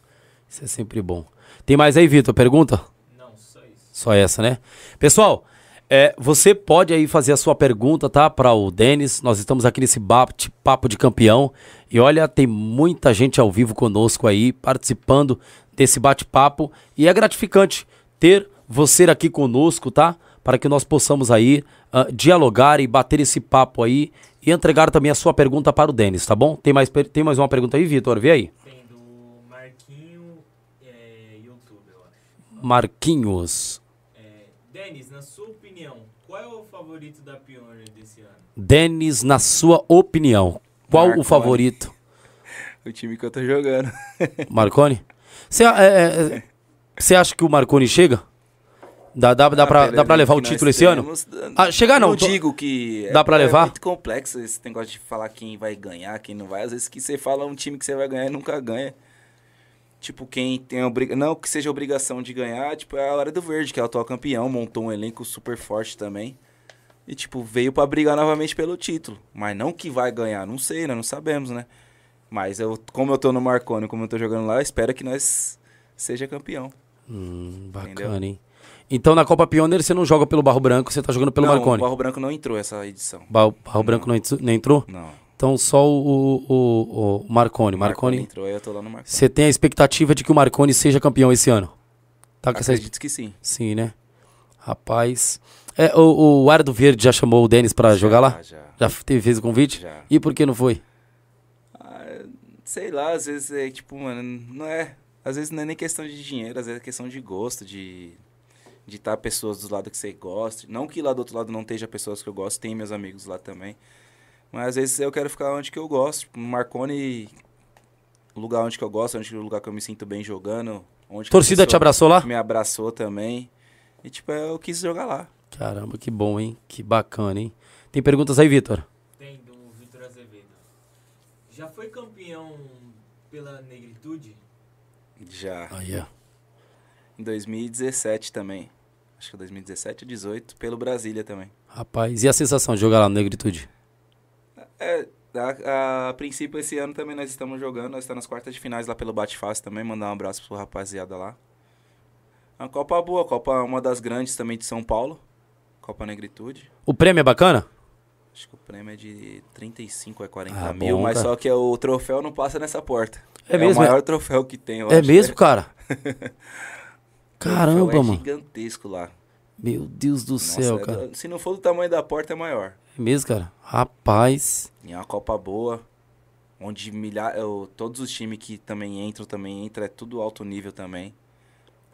Isso é sempre bom. Tem mais aí, Vitor? Pergunta? Não, só isso. Só essa, né? Pessoal, é, você pode aí fazer a sua pergunta, tá? Para o Denis. Nós estamos aqui nesse bate-papo de campeão. E olha, tem muita gente ao vivo conosco aí, participando desse bate-papo. E é gratificante ter você aqui conosco, tá? Para que nós possamos aí ah, dialogar e bater esse papo aí. E entregar também a sua pergunta para o Denis, tá bom? Tem mais, tem mais uma pergunta aí, Vitor? Vê aí. Tem do Marquinho é, YouTube, eu acho. Marquinhos. É, Denis, na sua opinião, qual é o favorito da Pioneer desse ano? Denis, na sua opinião, qual o Marconi. favorito? *laughs* O time que eu tô jogando. *laughs* Marconi? Você é, é, você acha que o Marconi chega? Dá, dá, dá, Ah, pra, dá pra levar o título esse ano? Ah, chegar não, Não tô- digo que. Dá é, pra levar? É muito complexo esse negócio de falar quem vai ganhar, quem não vai. Às vezes que você fala um time que você vai ganhar e nunca ganha. Tipo, quem tem a obriga... Não que seja obrigação de ganhar, tipo, é a Hora do Verde, que é o atual campeão, montou um elenco super forte também. E, tipo, veio pra brigar novamente pelo título. Mas não que vai ganhar, não sei, né? Não sabemos, né? Mas eu, como eu tô no Marconi, como eu tô jogando lá, espero que nós seja campeão. Hum, bacana, Entendeu? hein? Então na Copa Pioneer você não joga pelo Barro Branco, você tá jogando pelo não, Marconi. o Barro Branco não entrou essa edição. Barro, Barro Branco não, entr- não entrou? Não. Então só o, o, o Marconi. Marconi, entrou, aí eu tô lá no Marconi. você tem a expectativa de que o Marconi seja campeão esse ano? Tá com essa Acredito que sim. Sim, né? Rapaz. É, o, o Área do Verde já chamou o Denis pra jogar lá? Já. Já teve, fez o convite? Já. E por que não foi? Ah, sei lá, às vezes é tipo, mano, não é. Às vezes não é nem questão de dinheiro, às vezes é questão de gosto, de de estar pessoas do lado que você gosta. Não que lá do outro lado não esteja pessoas que eu gosto, tem meus amigos lá também. Mas às vezes eu quero ficar onde que eu gosto. Tipo, no Marconi, lugar onde que eu gosto, onde o lugar que eu me sinto bem jogando. Onde Torcida te abraçou lá? Me abraçou também. E tipo, eu quis jogar lá. Caramba, que bom, hein? Que bacana, hein? Tem perguntas aí, Vitor? Tem do Vitor Azevedo. Já foi campeão pela negritude? Já. Aí, ó. Em 2017 também. Acho que 2017 ou 18, pelo Brasília também. Rapaz, e a sensação de jogar lá no Negritude? É, a, a princípio esse ano também nós estamos jogando, nós estamos nas quartas de finais lá pelo Bate Fácil também, mandar um abraço pro rapaziada lá. É uma Copa boa, Copa uma das grandes também de São Paulo, Copa Negritude. O prêmio é bacana? Acho que o prêmio é de 35 a 40 Ah, mil, bom, mas cara. só que o troféu não passa nessa porta. É mesmo, o é? maior troféu que tem, eu é acho, mesmo, né? cara? *laughs* *laughs* O troféu Caramba, é mano. gigantesco lá. Meu Deus do Nossa, céu, é cara. se não for do tamanho da porta, é maior. É mesmo, cara? Rapaz. E é uma Copa boa, onde milha... eu- todos os times que também entram, também entram, é tudo alto nível também.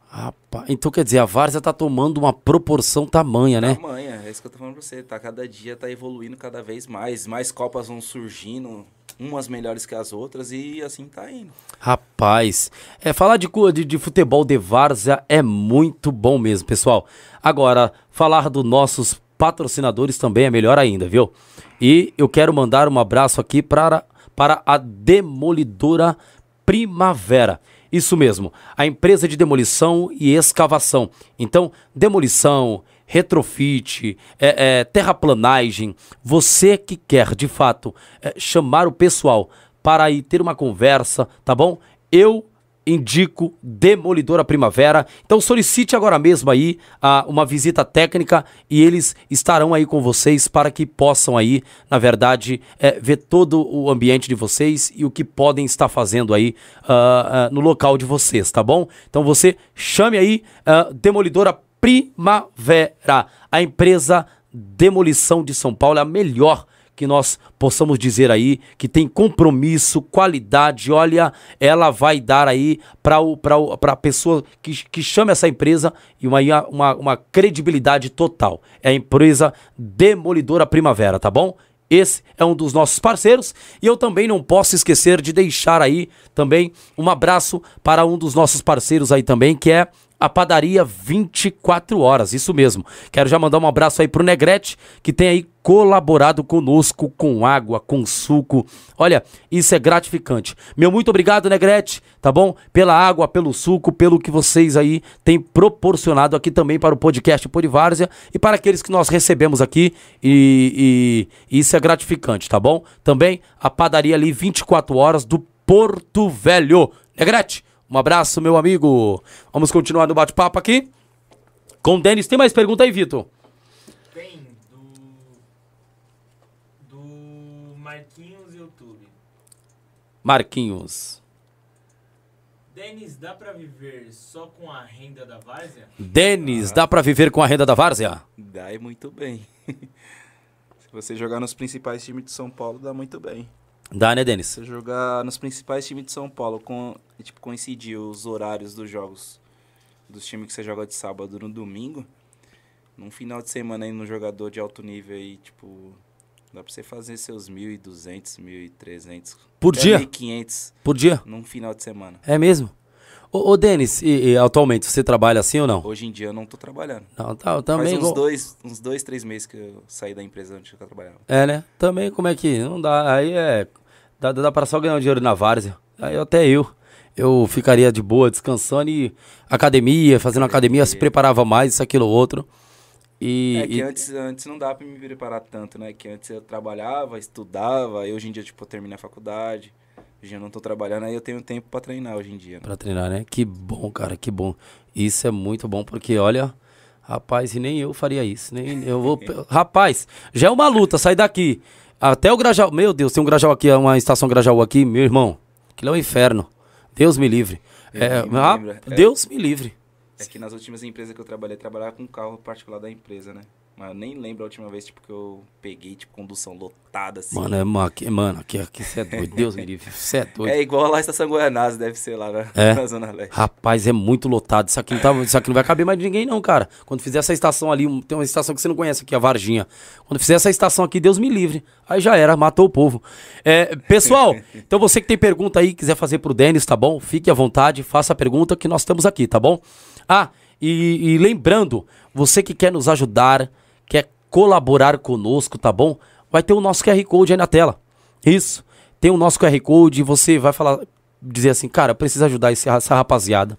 Rapaz. Então quer dizer, a Várzea tá tomando uma proporção tamanha, né? Tamanha, é isso que eu tô falando pra você. Tá, cada dia tá evoluindo cada vez mais. Mais Copas vão surgindo, umas melhores que as outras, e assim tá indo. Rapaz, é, falar de, de, de futebol de várzea é muito bom mesmo, pessoal. Agora, falar dos nossos patrocinadores também é melhor ainda, viu? E eu quero mandar um abraço aqui para, para a Demolidora Primavera. Isso mesmo, a empresa de demolição e escavação. Então, demolição, retrofit, é, é, terraplanagem, você que quer de fato é, chamar o pessoal para ir ter uma conversa, tá bom? Eu indico Demolidora Primavera. Então solicite agora mesmo aí uh, uma visita técnica e eles estarão aí com vocês para que possam aí, na verdade, é, ver todo o ambiente de vocês e o que podem estar fazendo aí uh, uh, no local de vocês, tá bom? Então você chame aí Demolidora Primavera, a empresa Demolição de São Paulo, é a melhor que nós possamos dizer aí que tem compromisso, qualidade. Olha, ela vai dar aí para a pessoa que, que chama essa empresa e uma, uma, uma credibilidade total. É a empresa Demolidora Primavera, tá bom? Esse é um dos nossos parceiros e eu também não posso esquecer de deixar aí também um abraço para um dos nossos parceiros aí também, que é a padaria 24 horas, isso mesmo. Quero já mandar um abraço aí pro Negrete, que tem aí colaborado conosco com água, com suco. Olha, isso é gratificante. Meu muito obrigado, Negrete, tá bom? Pela água, pelo suco, pelo que vocês aí têm proporcionado aqui também para o podcast Polivárzia e para aqueles que nós recebemos aqui e, e isso é gratificante, tá bom? Também a padaria ali 24 horas do Porto Velho. Negrete, um abraço, meu amigo. Vamos continuar no bate-papo aqui. Com o Denis. Tem mais pergunta aí, Vitor? Tem, do. Do Marquinhos YouTube. Marquinhos. Denis, dá pra viver só com a renda da várzea? Denis, ah. dá pra viver com a renda da várzea? Dá e muito bem. *laughs* Se você jogar nos principais times de São Paulo, dá muito bem. Dá, né, Denis? Você jogar nos principais times de São Paulo, com, tipo, coincidir os horários dos jogos dos times que você joga de sábado no domingo, num final de semana aí no jogador de alto nível aí, tipo, dá pra você fazer seus 1.200, 1.300. Por dia? 1.500. Por dia? Num final de semana. É mesmo? Ô, ô Denis, e, e, atualmente você trabalha assim ou não? Hoje em dia eu não tô trabalhando. Não, tá, também. Faz uns, dois, uns dois, três meses que eu saí da empresa onde eu trabalhava. É, né? Também como é que. Não dá. Aí é. Dá, dá pra só ganhar um dinheiro na várzea. Aí até eu. Eu ficaria de boa, descansando e academia, fazendo academia, se preparava mais, isso, aquilo, outro. E, é que e... Antes, antes não dava pra me preparar tanto, né? Que antes eu trabalhava, estudava, e hoje em dia, tipo, eu terminei a faculdade. Hoje eu não tô trabalhando, aí eu tenho tempo para treinar hoje em dia. Né? Pra treinar, né? Que bom, cara, que bom. Isso é muito bom, porque olha, rapaz, e nem eu faria isso. Nem eu vou. *laughs* rapaz, já é uma luta sair daqui. Até o Grajaú. Meu Deus, tem um Grajaú aqui, uma estação Grajaú aqui, meu irmão. Aquilo é um inferno. Deus me livre. É, me ah, Deus me livre. É que nas últimas empresas que eu trabalhei, trabalhava com carro particular da empresa, né? Mas eu nem lembro a última vez, tipo, que eu peguei, tipo, condução lotada, assim. Mano, é, mano, aqui, mano, aqui, aqui você é doido. Deus me livre, você é doido. É igual lá a Estação Goianás, deve ser lá na, é? *laughs* na Zona Leste. Rapaz, é muito lotado. Isso aqui, não tá, isso aqui não vai caber mais de ninguém, não, cara. Quando fizer essa estação ali, tem uma estação que você não conhece aqui, a Varginha. Quando fizer essa estação aqui, Deus me livre. Aí já era, matou o povo. É, pessoal, *laughs* então você que tem pergunta aí, quiser fazer pro Denis, tá bom? Fique à vontade, faça a pergunta que nós estamos aqui, tá bom? Ah, e, e lembrando, você que quer nos ajudar, quer colaborar conosco, tá bom? Vai ter o nosso QR Code aí na tela. Isso. Tem o nosso QR Code e você vai falar, dizer assim, cara, eu preciso ajudar esse, essa rapaziada.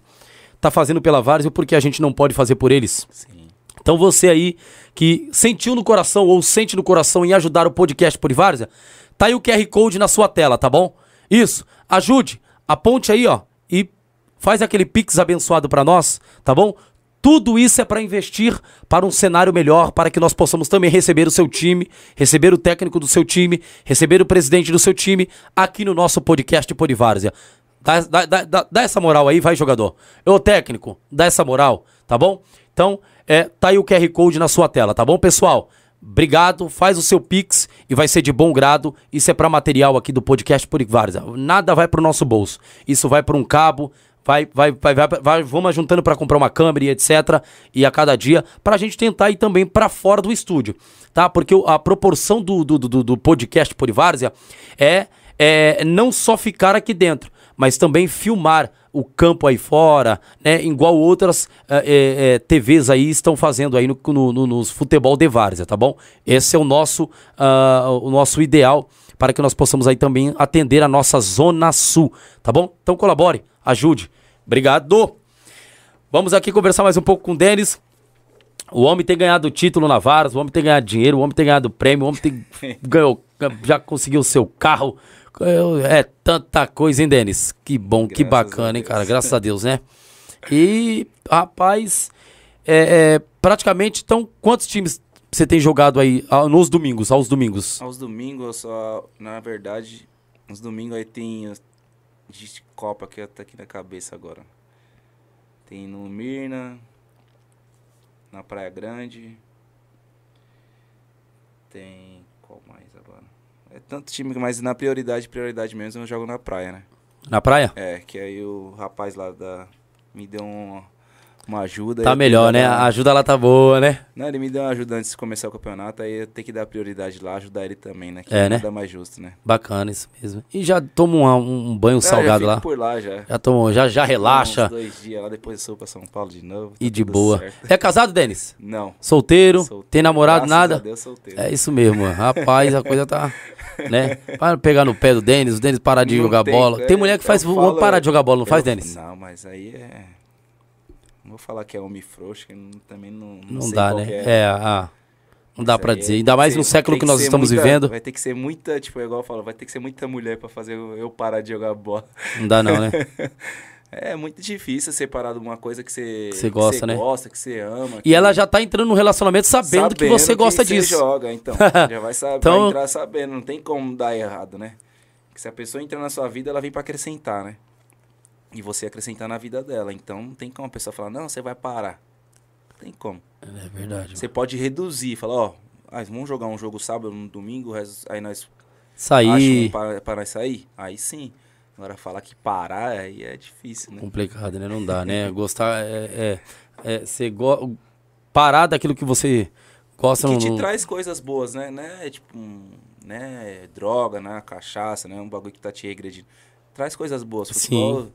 Tá fazendo pela Várzea porque a gente não pode fazer por eles. Sim. Então você aí que sentiu no coração ou sente no coração em ajudar o podcast por Várzea, tá aí o QR Code na sua tela, tá bom? Isso. Ajude, aponte aí, ó, e faz aquele pix abençoado para nós, tá bom? Tudo isso é para investir para um cenário melhor, para que nós possamos também receber o seu time, receber o técnico do seu time, receber o presidente do seu time aqui no nosso podcast Polivárzia. Dá, dá, dá, dá, essa moral aí, vai, jogador. Ô, técnico, dá essa moral, tá bom? Então, é, tá aí o QR Code na sua tela, tá bom, pessoal? Obrigado, faz o seu Pix e vai ser de bom grado. Isso é para material aqui do podcast Polivárzia. Nada vai pro nosso bolso. Isso vai para um cabo, vai, vai, vai, vai, vai vamos juntando para comprar uma câmera e etc. E a cada dia, para a gente tentar ir também para fora do estúdio, tá? Porque a proporção do, do, do, do podcast Polivárzia é, é não só ficar aqui dentro, mas também filmar o campo aí fora, né? Igual outras é, é, TVs aí estão fazendo aí no, no, no, nos futebol de várzea, tá bom? Esse é o nosso, uh, o nosso ideal para que nós possamos aí também atender a nossa Zona Sul, tá bom? Então colabore, ajude. Obrigado. Vamos aqui conversar mais um pouco com o Denis. O homem tem ganhado título na Varas, o homem tem ganhado dinheiro, o homem tem ganhado prêmio, o homem tem *laughs* ganhou, já conseguiu o seu carro. É tanta coisa, hein, Denis? Que bom, que Graças bacana, a hein, cara? Graças a Deus, né? E, rapaz, é, é, praticamente, então, quantos times você tem jogado aí ah, nos domingos, aos domingos? Aos domingos, só, na verdade, nos domingos aí tem de Copa que tá aqui na cabeça agora. Tem no Mirna, na Praia Grande. Tem. Qual mais agora? É tanto time, mas na prioridade, prioridade mesmo, eu jogo na praia, né? Na praia? É, que aí o rapaz lá da. Me deu um- uma ajuda. Tá melhor, né? dar- A ajuda lá tá boa, né? Não, ele me deu uma ajuda antes de começar o campeonato, aí eu tenho que dar prioridade lá, ajudar ele também, né? Que É, né? mais justo, né? Bacana isso mesmo. E já toma um, um banho salgado lá? por lá já. Já toma, já, já relaxa Uns dois dias lá, depois eu sou pra São Paulo de novo. e tá de tudo boa. certo. É casado, Denis? Não. Solteiro? solteiro. Tem namorado, Graças nada? Deus, solteiro. É isso mesmo, rapaz, a coisa tá, né? Para pegar no pé do Denis, o Denis parar de Não jogar tem, bola. é, Tem mulher que faz falo- parar de jogar bola, não faz, Eu- Denis? Não, mas aí é. Não vou falar que é homem frouxo, que não- também não. Não, Não dá, né? que É, ah, não dá aí dizer. Ainda que mais ser- no século que nós estamos muita- vivendo. Vai ter que ser muita, tipo, igual eu falo, vai ter que ser muita mulher pra fazer eu parar de jogar bola. Não dá não, né? *laughs* É muito difícil separar de uma coisa que você, Que você gosta, você né? gosta, que você ama. E que- ela já tá entrando no relacionamento sabendo, que você gosta você disso. joga, então. *laughs* Já vai, saber, Então- vai entrar sabendo, não tem como dar errado, né? Porque se a pessoa entra na sua vida, ela vem pra acrescentar, né? E você acrescentar na vida dela. Então não tem como a pessoa falar, não, você vai parar. Não tem como. É verdade. Você pode reduzir, falar, ó, ah, vamos jogar um jogo sábado, no domingo, aí nós Sair, para, para nós sair? Aí sim. Agora falar que parar, aí é difícil, né? complicado, né? Não dá, né? *laughs* Gostar é... é, é você go... Parar daquilo que você gosta... que não- te traz coisas boas, né? né? Tipo, né? Droga, né? Cachaça, né? Um bagulho que tá te regredindo. Traz coisas boas. Sim.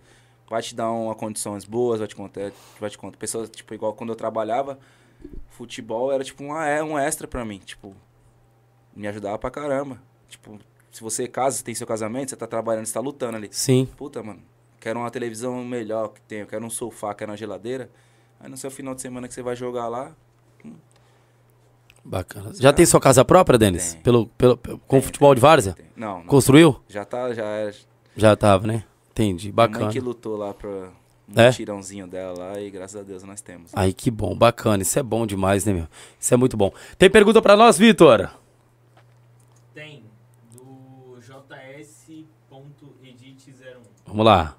Vai te dar uma condições boas, vai te contar, vai te contar. Pessoas, tipo, igual quando eu trabalhava, futebol era tipo um, é, um extra pra mim. Tipo, me ajudava pra caramba. Tipo, se você casa, tem seu casamento, você tá trabalhando, você tá lutando ali. Sim. Puta, mano, quero uma televisão melhor que tenho, quero um sofá, quero uma geladeira. Aí no seu final de semana que você vai jogar lá, Bacana. Já tem sua casa própria, Denis? Tem. Pelo, pelo, pelo- com Tem, futebol de várzea? tem. Não, não. Construiu? Já tá, já é. Já tava, né? Entendi. Minha Bacana. mãe que lutou lá pra um É? tirãozinho dela lá e graças a Deus nós temos. Aí que bom, bacana. Isso é bom demais, né, meu? Isso é muito bom. Tem pergunta pra nós, Vitor? Tem, do JS.edit01. Vamos lá.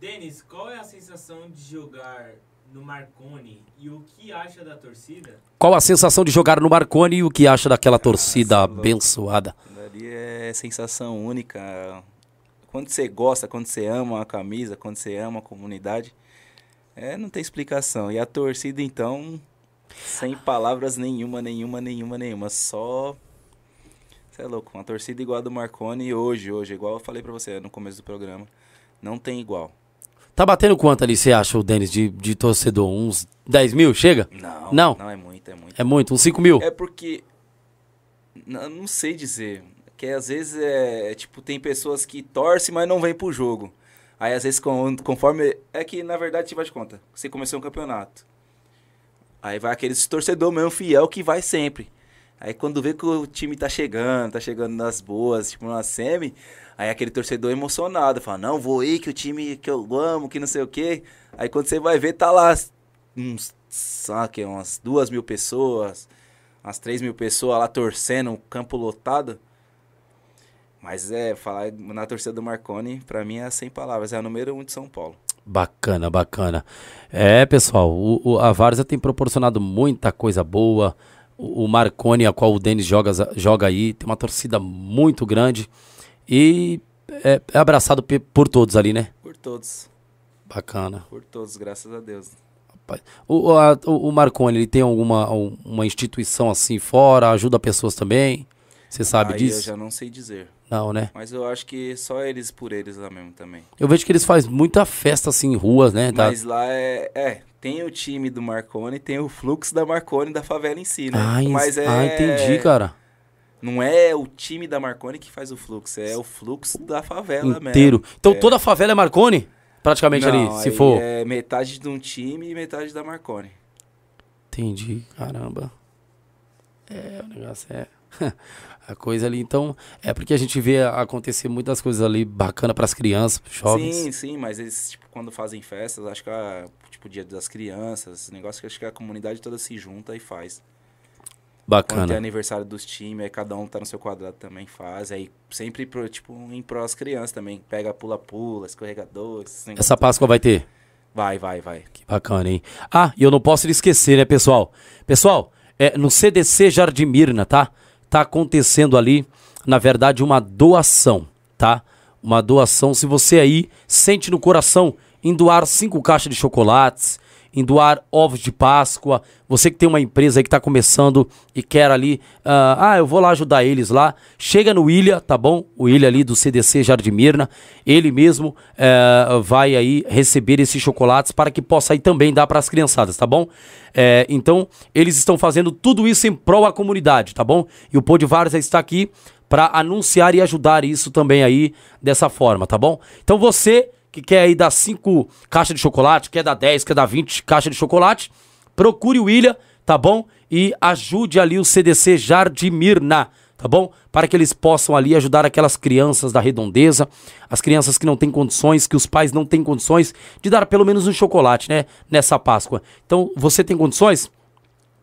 Denis, qual é a sensação de jogar no Marconi e o que acha da torcida? Qual a sensação de jogar no Marconi e o que acha daquela torcida Nossa, louco. abençoada? Ali é sensação única. Quando você gosta, quando você ama a camisa, quando você ama a comunidade, é, não tem explicação. E a torcida, então, sem palavras nenhuma, nenhuma, nenhuma, nenhuma. Só. Você é louco. Uma torcida igual a do Marconi hoje, hoje, igual eu falei pra você no começo do programa. Não tem igual. Tá batendo quanto ali, você acha, o Denis, de, de torcedor? Uns 10 mil? Chega? Não. Não? Não é muito, é muito. É muito? Uns 5 mil? É porque. Não, não sei dizer. Que às vezes é. Tipo, tem pessoas que torcem, mas não vêm pro jogo. Aí às vezes, conforme. É que na verdade, te vai de conta. Você começou um campeonato. Aí vai aqueles torcedor mesmo fiel que vai sempre. Aí quando vê que o time tá chegando, tá chegando nas boas, tipo na semi, aí aquele torcedor emocionado, fala, não, vou ir, que o time que eu amo, que não sei o quê. Aí quando você vai ver, tá lá uns, sabe, umas duas mil pessoas, umas três mil pessoas lá torcendo, o campo lotado. Mas é, falar na torcida do Marconi, pra mim é sem palavras, é a número um de São Paulo. Bacana, bacana. É, pessoal, o, o- a Várzea tem proporcionado muita coisa boa. O, o Marconi, a qual o Denis joga, joga aí, tem uma torcida muito grande. E é, é abraçado por todos ali, né? Por todos, Bacana. por todos, graças a Deus. O, a- o- Marconi, ele tem alguma um- uma instituição assim fora, ajuda pessoas também? Você sabe Aí disso? eu já não sei dizer. Não, né? Mas eu acho que só eles por eles lá mesmo também. Eu vejo que eles fazem muita festa assim em ruas, né? Tá- Mas lá é, é, tem o time do Marconi, tem o fluxo da Marconi da favela em si, né? Ah, Mas é, ah, entendi, cara. Não é o time da Marconi que faz o fluxo, é o fluxo da favela Inteiro. mesmo. Então É. toda a favela é Marconi? Praticamente Não, ali, se for. É metade de um time e metade da Marconi. Entendi, caramba. É, o negócio é. *laughs* a coisa ali, então, é porque a gente vê acontecer muitas coisas ali bacana para as crianças, jovens. Sim, sim, mas eles, tipo, quando fazem festas, acho que, a, tipo, dia das crianças, negócio que acho que a comunidade toda se junta e faz. Quando tem Bacana. aniversário dos times, aí cada um tá no seu quadrado também faz. Aí sempre, pro, tipo, em pró as crianças também. Pega pula-pula, escorregador, Essa Páscoa vai ter? Vai, vai, vai. Que bacana, hein? Ah, e eu não posso esquecer, né, pessoal? Pessoal, é, no CDC Jardim Mirna, tá? Tá acontecendo ali, na verdade, uma doação, tá? Uma doação. Se você aí sente no coração em doar cinco caixas de chocolates, em doar ovos de Páscoa, você que tem uma empresa aí que tá começando e quer ali, ah, ah, eu vou lá ajudar eles lá, chega no William, tá bom? O William ali do CDC Jardim Mirna, ele mesmo eh, vai aí receber esses chocolates para que possa aí também dar para as criançadas, tá bom? Eh, então, eles estão fazendo tudo isso em prol à comunidade, tá bom? E o de Várzea está aqui para anunciar e ajudar isso também aí dessa forma, tá bom? Então você que quer aí dar 5 caixas de chocolate, quer dar 10, quer dar 20 caixas de chocolate, procure o William, tá bom? E ajude ali o CDC Jardim Mirna, tá bom? Para que eles possam ali ajudar aquelas crianças da redondeza, as crianças que não têm condições, que os pais não têm condições de dar pelo menos um chocolate, né? Nessa Páscoa. Então, você tem condições?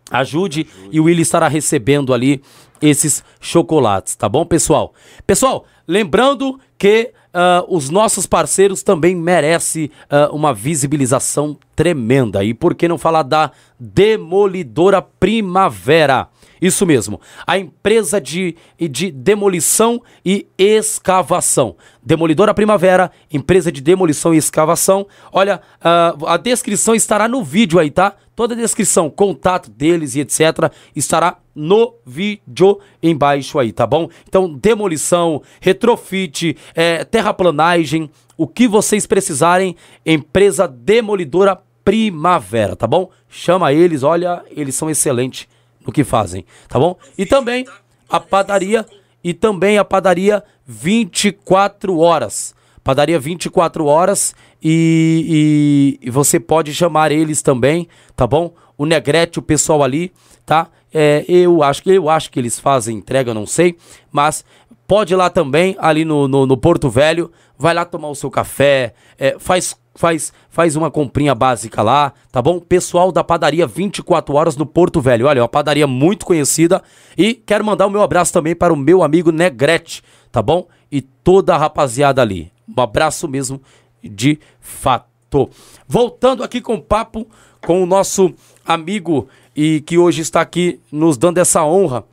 Ajude, e o Willi estará recebendo ali esses chocolates, tá bom, pessoal? Pessoal, lembrando que ah, os nossos parceiros também merecem ah, uma visibilização tremenda. E por que não falar da Demolidora Primavera? Isso mesmo, a empresa de, de demolição e escavação. Demolidora Primavera, empresa de demolição e escavação. Olha, ah, a descrição estará no vídeo aí, tá? Toda a descrição, contato deles e etc. estará no vídeo embaixo aí, tá bom? Então, demolição, retrofit, eh, terraplanagem, o que vocês precisarem, empresa Demolidora Primavera, tá bom? Chama eles, olha, eles são excelentes no que fazem, tá bom? E também a padaria e também a padaria 24 horas. Padaria 24 horas e, e- e você pode chamar eles também, tá bom? O Negrete, o pessoal ali, tá? É, eu acho que eu acho que eles fazem entrega, não sei, mas pode ir lá também, ali no, no, no Porto Velho, vai lá tomar o seu café, é, faz, faz, faz uma comprinha básica lá, tá bom? Pessoal da padaria 24 horas no Porto Velho, olha, é uma padaria muito conhecida e quero mandar o meu abraço também para o meu amigo Negrete, tá bom? E toda a rapaziada ali, um abraço mesmo de fato. Voltando aqui com o papo com o nosso amigo e que hoje está aqui nos dando essa honra,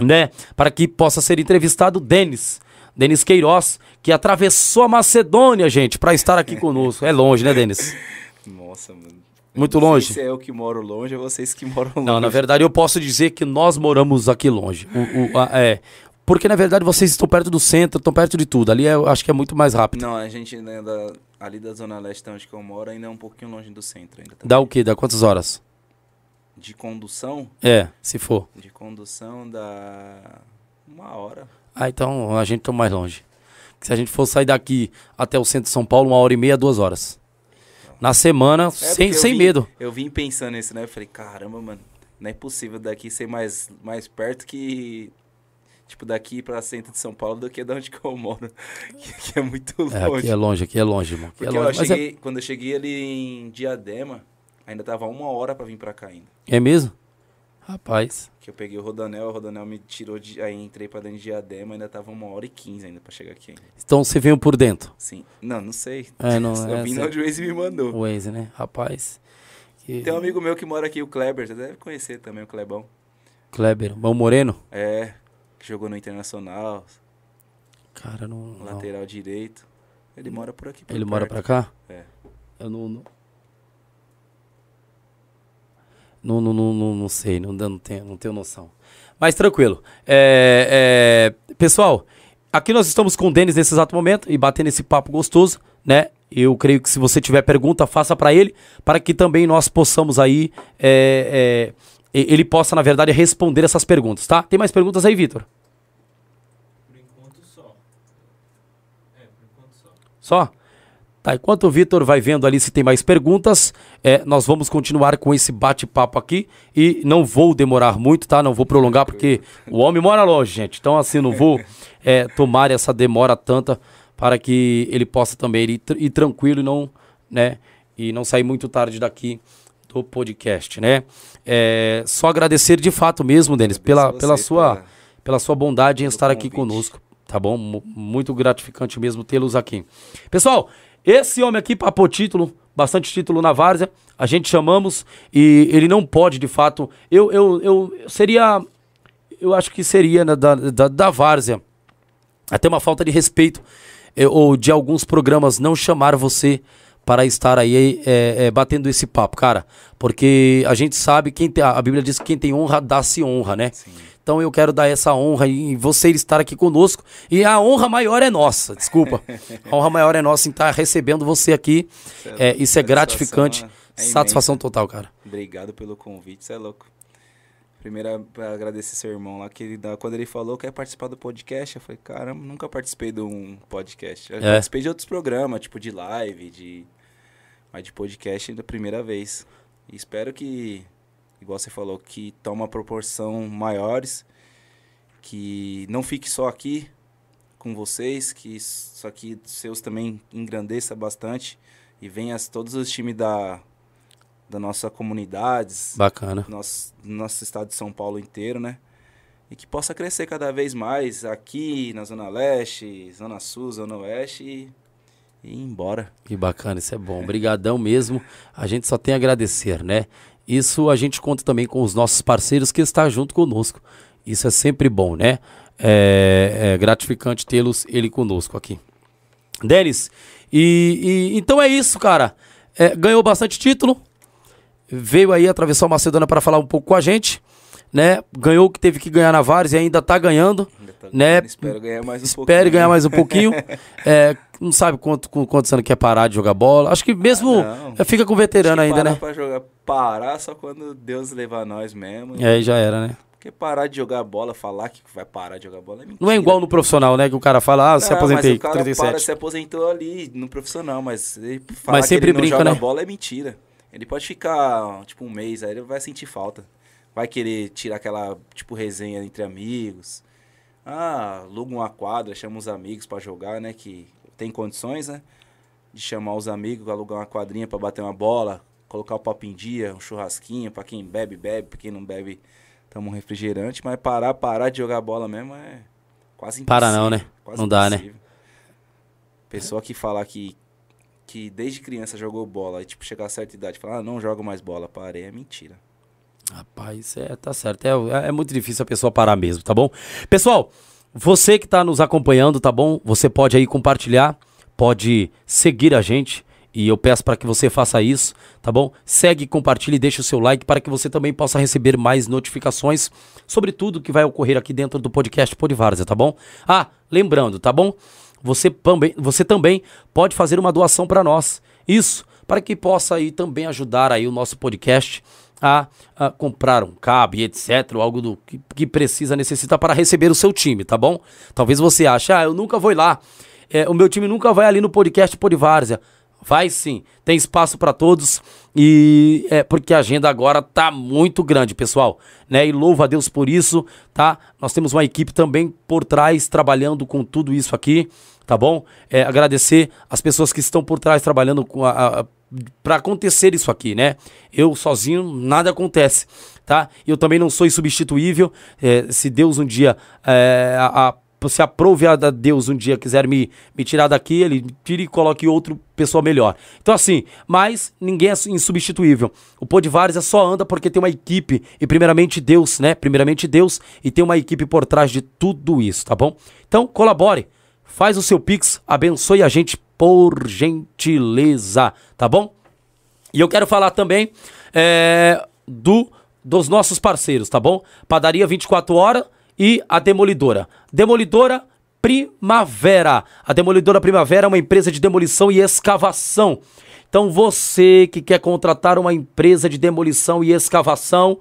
né, para que possa ser entrevistado Denis. Denis Queiroz, que atravessou a Macedônia, gente, para estar aqui conosco. É longe, né, Denis? Nossa, mano. Muito longe? Se é eu que moro longe, é vocês que moram longe. Não, na verdade eu posso dizer que nós moramos aqui longe. O- o- a- é, porque na verdade vocês estão perto do centro, estão perto de tudo. Ali é- eu acho que é muito mais rápido. Não, a gente né, da- ali da Zona Leste, onde eu moro, ainda é um pouquinho longe do centro. Ainda. Dá o quê? Dá quantas horas? De condução, É, se for. de condução dá uma hora. Ah, então a gente tá mais longe. Porque se a gente for sair daqui até o centro de São Paulo, uma hora e meia, duas horas. Na semana, É, sem, eu sem vim- medo. Eu vim pensando nisso, né? Eu falei, caramba, mano, não é possível daqui ser mais, mais perto que. Tipo, daqui pra centro de São Paulo do que da onde eu moro. *laughs* Que, é muito É, longe. aqui é longe, aqui é longe. Aqui é Porque eu longe. É- cheguei, quando eu cheguei ali em Diadema, ainda tava uma hora pra vir pra cá ainda. É, mesmo? Rapaz. Que eu peguei o Rodanel, o Rodanel me tirou de. Aí entrei pra dentro de Diadema, ainda tava uma hora e quinze ainda pra chegar aqui ainda. Então você veio por dentro. Sim. Não, não sei. É, não, *laughs* eu é, vim onde o Waze me mandou. O Waze, né? Rapaz. Que... Tem um amigo meu que mora aqui, o Kleber, você deve conhecer também o Klebão. Kleber, Mão Moreno? É, que jogou no Internacional, Cara, não. não. lateral direito. Ele mora por aqui. por Ele mora perto. pra cá? É. Eu não. Não, não, não, não, não, sei, não, não, tenho, não tenho noção. Mas tranquilo. É, é, pessoal, aqui nós estamos com o Denis nesse exato momento e batendo esse papo gostoso, né? Eu creio que se você tiver pergunta, faça para ele, para que também nós possamos aí. é, é, ele possa, na verdade, responder essas perguntas, tá? Tem mais perguntas aí, Vitor? Por enquanto só. É, por enquanto só. Só? Tá, enquanto o Vitor vai vendo ali se tem mais perguntas, é, nós vamos continuar com esse bate-papo aqui e não vou demorar muito, tá? Não vou prolongar porque o homem mora longe, gente. Então, assim, não vou é, tomar essa demora tanta para que ele possa também ir, ir tranquilo e não, né? E não sair muito tarde daqui do podcast, né? É, só agradecer de fato mesmo, Denis, pela, pela, sua, pela sua bondade em estar aqui conosco, tá bom? Muito gratificante mesmo tê-los aqui. Pessoal, esse homem aqui papou título, bastante título na várzea, a gente chamamos e ele não pode, de fato. Eu, eu, eu seria. Eu acho que seria né, da, da, da várzea até uma falta de respeito eh, ou de alguns programas não chamar você para estar aí é, é, batendo esse papo, cara. Porque a gente sabe, quem tem, a Bíblia diz que quem tem honra dá-se honra, né? Sim. Então eu quero dar essa honra em você estar aqui conosco. E a honra maior é nossa, desculpa. a honra maior é nossa em estar recebendo você aqui. É, isso é gratificante. É satisfação total, cara. Obrigado pelo convite, você é louco. Primeiro, agradecer seu irmão lá, que ele, quando ele falou que quer participar do podcast, eu falei, caramba, nunca participei de um podcast. Eu é. participei de outros programas, tipo de live, de. Mas de podcast da primeira vez. E espero que igual você falou, que toma proporção maiores, que não fique só aqui com vocês, que isso aqui seus também engrandeça bastante e venha todos os times da, da nossa comunidades. Bacana. Nosso, nosso estado de São Paulo inteiro, né? E que possa crescer cada vez mais aqui na Zona Leste, Zona Sul, Zona Oeste e, e ir embora. Que bacana, isso é bom. Obrigadão mesmo. A gente só tem a agradecer, né? Isso a gente conta também com os nossos parceiros que estão junto conosco. Isso é sempre bom, né? É, é gratificante tê-los ele conosco aqui. Denis, e, e, então é isso, cara. É, ganhou bastante título. Veio aí atravessar o Macedônia para falar um pouco com a gente. Né? Ganhou o que teve que ganhar na Vares e ainda está ganhando. Ainda tá né? Espero ganhar mais um Espere pouquinho. ganhar mais um pouquinho. *laughs* é, não sabe quanto, quantos anos quer parar de jogar bola. Acho que mesmo ah, fica com veterano ainda, né? Pra jogar, parar só quando Deus levar nós mesmo. E aí já era, né? Porque parar de jogar bola, falar que vai parar de jogar bola é mentira. Não é igual no profissional, né? Que o cara fala, ah, se aposentei, mas o cara 37. Para, se aposentou ali no profissional, mas ele falar mas sempre que ele brinca, não joga né? bola é mentira. Ele pode ficar, tipo, um mês, aí ele vai sentir falta. Vai querer tirar aquela, tipo, resenha entre amigos. Ah, aluga uma quadra, chama os amigos para jogar, né? Que tem condições, né? De chamar os amigos, alugar uma quadrinha para bater uma bola, colocar o papo em dia, um churrasquinho, para quem bebe, bebe, para quem não bebe, toma um refrigerante, mas parar, parar de jogar bola mesmo é quase impossível. Para não, né? Quase não dá, né? Pessoa que falar que, que desde criança jogou bola e tipo chegar a certa idade falar, ah, não jogo mais bola, parei, é mentira. Rapaz, é, tá certo. É, é muito difícil a pessoa parar mesmo, tá bom? Pessoal, você que está nos acompanhando, tá bom? Você pode aí compartilhar, pode seguir a gente e eu peço para que você faça isso, tá bom? Segue, compartilhe deixe o seu like para que você também possa receber mais notificações sobre tudo que vai ocorrer aqui dentro do podcast Podvárzea, tá bom? Ah, lembrando, tá bom? Você também, você também pode fazer uma doação para nós. Isso, para que possa aí também ajudar aí o nosso podcast a, a comprar um cabo etc, ou algo do que, que, precisa, necessita para receber o seu time, tá bom? Talvez você ache, ah, eu nunca vou lá, é, o meu time nunca vai ali no podcast Podvárzea. Vai sim, tem espaço para todos e é porque a agenda agora tá muito grande, pessoal, né? E louvo a Deus por isso, tá? Nós temos uma equipe também por trás trabalhando com tudo isso aqui, tá bom? É, agradecer as pessoas que estão por trás trabalhando com a, a para acontecer isso aqui, né? Eu sozinho nada acontece, tá? Eu também não sou insubstituível. É, se Deus um dia é, a, a, se aprove a Deus um dia quiser me, me tirar daqui, ele tire e coloque outro pessoa melhor. Então assim, mas ninguém é insubstituível. O Podvares é só anda porque tem uma equipe e primeiramente Deus, né? Primeiramente Deus e tem uma equipe por trás de tudo isso, tá bom? Então colabore, faz o seu pix, abençoe a gente por gentileza, tá bom? E eu quero falar também é, do dos nossos parceiros, tá bom? Padaria 24 horas e a Demolidora. Demolidora Primavera. A Demolidora Primavera é uma empresa de demolição e escavação. Então você que quer contratar uma empresa de demolição e escavação,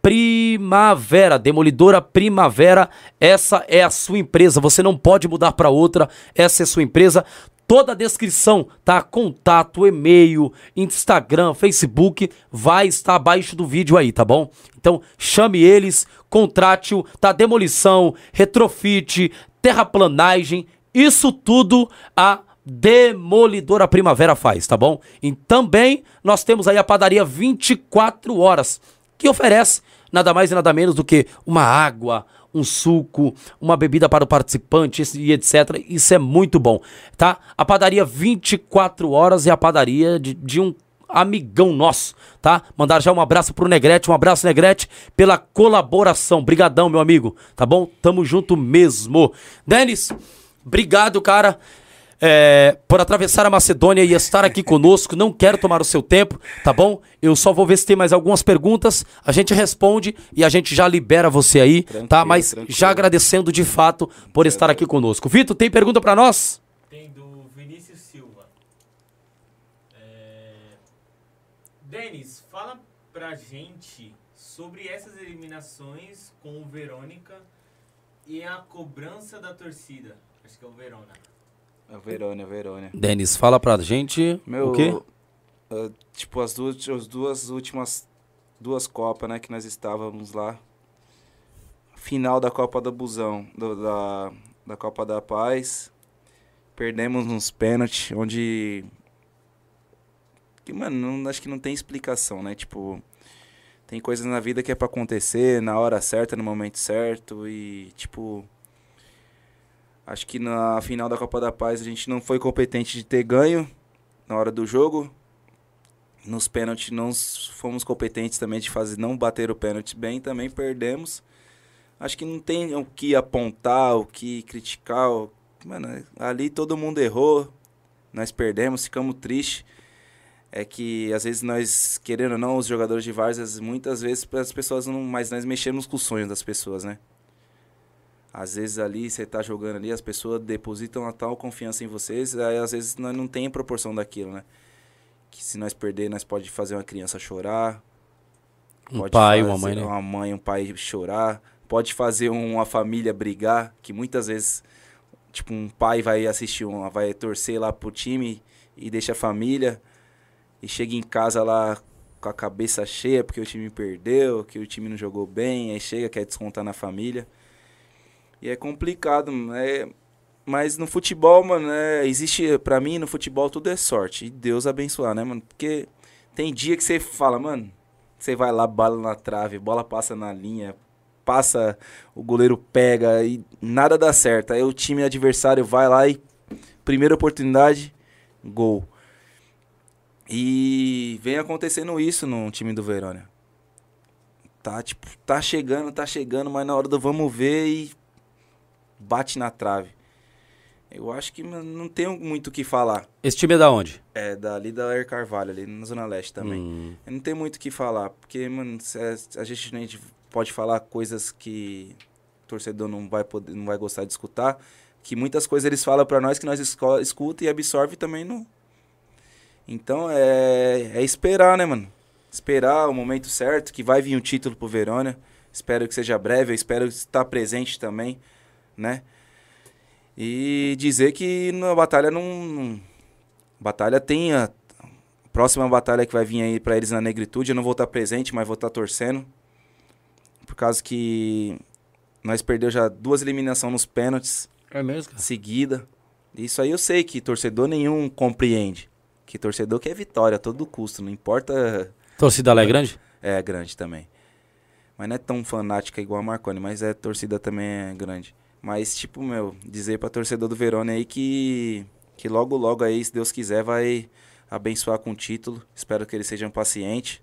Primavera, Demolidora Primavera, essa é a sua empresa. Você não pode mudar para outra. Essa é a sua empresa toda a descrição, tá? Contato, e-mail, Instagram, Facebook, vai estar abaixo do vídeo aí, tá bom? Então, chame eles, contrate-o, tá? Demolição, retrofit, terraplanagem, isso tudo a Demolidora Primavera faz, tá bom? E também nós temos aí a padaria 24 horas, que oferece nada mais e nada menos do que uma água, um suco, uma bebida para o participante e etc. Isso é muito bom, tá? A padaria 24 horas é a padaria de, de um amigão nosso, tá? Mandar já um abraço pro Negrete, um abraço Negrete pela colaboração. Brigadão, meu amigo, tá bom? Tamo junto mesmo. Denis, obrigado, cara é, por atravessar a Macedônia e estar aqui conosco. Não quero tomar o seu tempo, tá bom? Eu só vou ver se tem mais algumas perguntas. A gente responde e a gente já libera você aí, tá? tranquilo, tá? Mas tranquilo. já agradecendo de fato por estar aqui conosco. Vitor, tem pergunta para nós? Tem do Vinícius Silva. É... Denis, fala pra gente sobre essas eliminações com o Verônica e a cobrança da torcida. Acho que é o Verona. A Verônia, a Verônia. Denis, fala pra gente Meu, o quê? Uh, tipo, as duas, as duas últimas duas Copas, né, que nós estávamos lá. Final da Copa do Busão, do, da, da Copa da Paz. Perdemos nos pênaltis, onde... Que, mano, não, acho que não tem explicação, né? Tipo, tem coisas na vida que é para acontecer na hora certa, no momento certo e, tipo... Acho que na final da Copa da Paz a gente não foi competente de ter ganho na hora do jogo. Nos pênaltis não fomos competentes também de fazer não bater o pênalti bem, também perdemos. Acho que não tem o que apontar, o que criticar. Mano, ali todo mundo errou. Nós perdemos, ficamos tristes. É que às vezes nós, querendo ou não, os jogadores de Várzea, muitas vezes as pessoas não. Mas nós mexemos com os sonhos das pessoas, né? Às vezes ali você tá jogando ali, as pessoas depositam a tal confiança em vocês, aí às vezes nós não tem proporção daquilo, né? Que se nós perder, nós pode fazer uma criança chorar. Um pai, uma mãe, né? Uma mãe, um pai chorar. Pode fazer uma família brigar, que muitas vezes, tipo, um pai vai assistir, uma, vai torcer lá pro time e deixa a família e chega em casa lá com a cabeça cheia porque o time perdeu, que o time não jogou bem, aí chega, quer descontar na família. E é complicado, é, mas no futebol, mano, é, existe, para mim, no futebol tudo é sorte. E Deus abençoar, né, mano? Porque tem dia que você fala, mano, você vai lá, bala na trave, bola passa na linha, passa, o goleiro pega e nada dá certo. Aí o time adversário vai lá e primeira oportunidade, gol. E vem acontecendo isso no time do Verônia. Tá, tipo, tá chegando, tá chegando, mas na hora do vamos ver e bate na trave. Eu acho que não tenho muito o que falar. Esse time é da onde? É, dali da Air Carvalho, ali na Zona Leste também. Hum. Eu não tenho muito o que falar, porque, mano, a gente, a gente pode falar coisas que o torcedor não vai, poder, não vai gostar de escutar, que muitas coisas eles falam para nós que nós escuta e absorve também não. Então é, é esperar, né, mano? Esperar o momento certo, que vai vir um título pro Verônia. Espero que seja breve, eu espero estar presente também né? E dizer que na batalha não. Batalha tem a próxima batalha que vai vir aí para eles na negritude. Eu não vou estar presente, mas vou estar torcendo. Por causa que nós perdeu já duas eliminações nos pênaltis. É mesmo? Cara? Seguida. Isso aí eu sei que torcedor nenhum compreende. Que torcedor quer vitória a todo custo, não importa. Torcida lá é grande? É, grande também. Mas não é tão fanática igual a Marconi, mas é torcida também é grande. Mas, tipo, meu, dizer pra torcedor do Verona aí que, que logo, logo aí, se Deus quiser, vai abençoar com o título. Espero que eles sejam pacientes.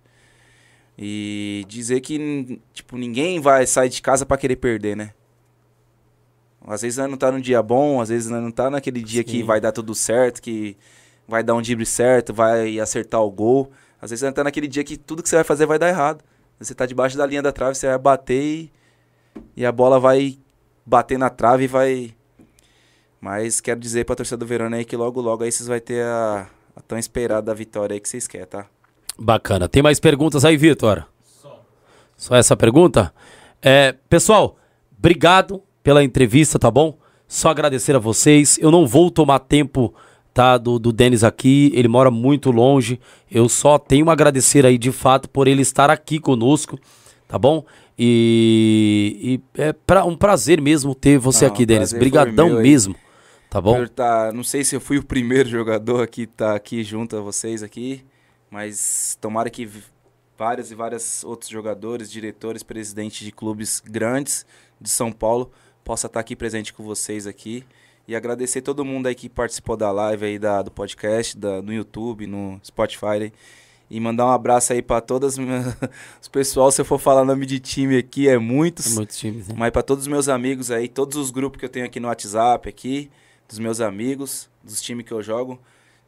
E dizer que, tipo, ninguém vai sair de casa para querer perder, né? Às vezes não tá num dia bom, às vezes não tá naquele dia Sim. que vai dar tudo certo, que vai dar um drible certo, vai acertar o gol. Às vezes não tá naquele dia que tudo que você vai fazer vai dar errado. Você tá debaixo da linha da trave, você vai bater e, e a bola vai bater na trave e vai. Mas quero dizer pra torcida do Verona aí que logo, logo aí vocês vão ter a, a tão esperada vitória aí que vocês querem, tá? Bacana. Tem mais perguntas aí, Vitor? Só. Só essa pergunta? É, pessoal, obrigado pela entrevista, tá bom? Só agradecer a vocês. Eu não vou tomar tempo tá? Do, do Denis aqui. Ele mora muito longe. Eu só tenho a agradecer aí de fato por ele estar aqui conosco, tá bom? E, e é pra, um prazer mesmo ter você Não, aqui, Denis. Brigadão meu aí. mesmo, tá bom? Tá, não sei se eu fui o primeiro *laughs* jogador que tá aqui junto a vocês aqui, mas tomara que v- vários e vários outros jogadores, diretores, presidentes de clubes grandes de São Paulo possa estar aqui presente com vocês aqui e agradecer todo mundo aí que participou da live aí da, do podcast, da, no YouTube, no Spotify aí. E mandar um abraço aí para todas minhas- *laughs* os pessoal, se eu for falar nome de time aqui é muitos. Muitos times, né? Mas para todos os meus amigos aí, todos os grupos que eu tenho aqui no WhatsApp aqui, dos meus amigos, dos times que eu jogo,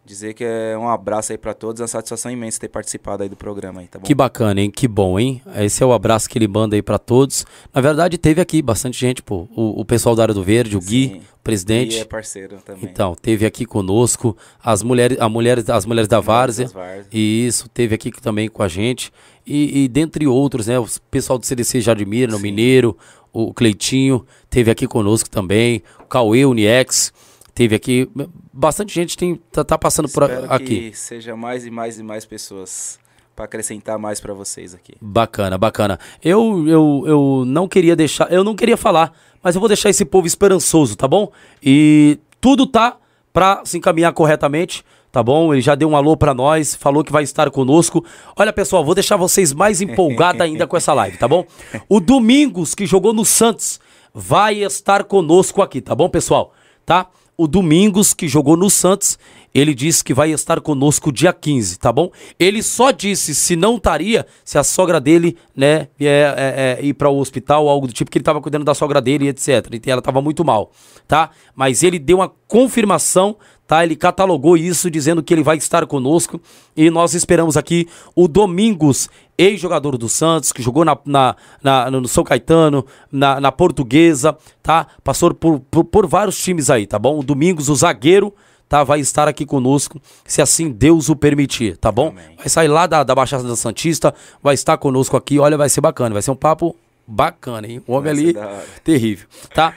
dizer que é um abraço aí para todos, é uma satisfação imensa ter participado aí do programa aí, tá bom? Que bacana, hein? Que bom, hein? Esse é o abraço que ele manda aí pra todos. Na verdade, teve aqui bastante gente, pô. O, o pessoal da área do Verde, o Gui, Sim. presidente. E é parceiro também. Então, teve aqui conosco as mulheres, a mulheres, as mulheres da Várzea. E isso, teve aqui também com a gente. E, e dentre outros, né? O pessoal do CDC Jardimir, no. Mineiro, o Cleitinho, teve aqui conosco também. O Cauê Uniex, teve aqui. Bastante gente tem, tá, tá passando por Espero a- aqui. que seja mais e mais e mais pessoas para acrescentar mais para vocês aqui. Bacana, bacana. Eu, eu, eu não queria deixar, eu não queria falar, mas eu vou deixar esse povo esperançoso, tá bom? E tudo tá pra se encaminhar corretamente, tá bom? Ele já deu um alô pra nós, falou que vai estar conosco. Olha, pessoal, vou deixar vocês mais *laughs* empolgados ainda com essa live, tá bom? O Domingos, que jogou no Santos, vai estar conosco aqui, tá bom, pessoal? Tá? O Domingos, que jogou no Santos, ele disse que vai estar conosco dia 15, tá bom? Ele só disse se não estaria, se a sogra dele, né, é, é, é, ir para o hospital, algo do tipo, que ele tava cuidando da sogra dele e etc. E ela tava muito mal, tá? Mas ele deu uma confirmação, tá? Ele catalogou isso dizendo que ele vai estar conosco e nós esperamos aqui o Domingos, ex-jogador do Santos, que jogou na, na, na- no São Caetano, na, na Portuguesa, tá? Passou por, por, por vários times aí, tá bom? O Domingos, o zagueiro, tá? Vai estar aqui conosco, se assim Deus o permitir, tá bom? Amém. Vai sair lá da, da Baixada da Santista, vai estar conosco aqui, olha, vai ser bacana, vai ser um papo bacana, hein? O homem Vai ali, terrível, tá?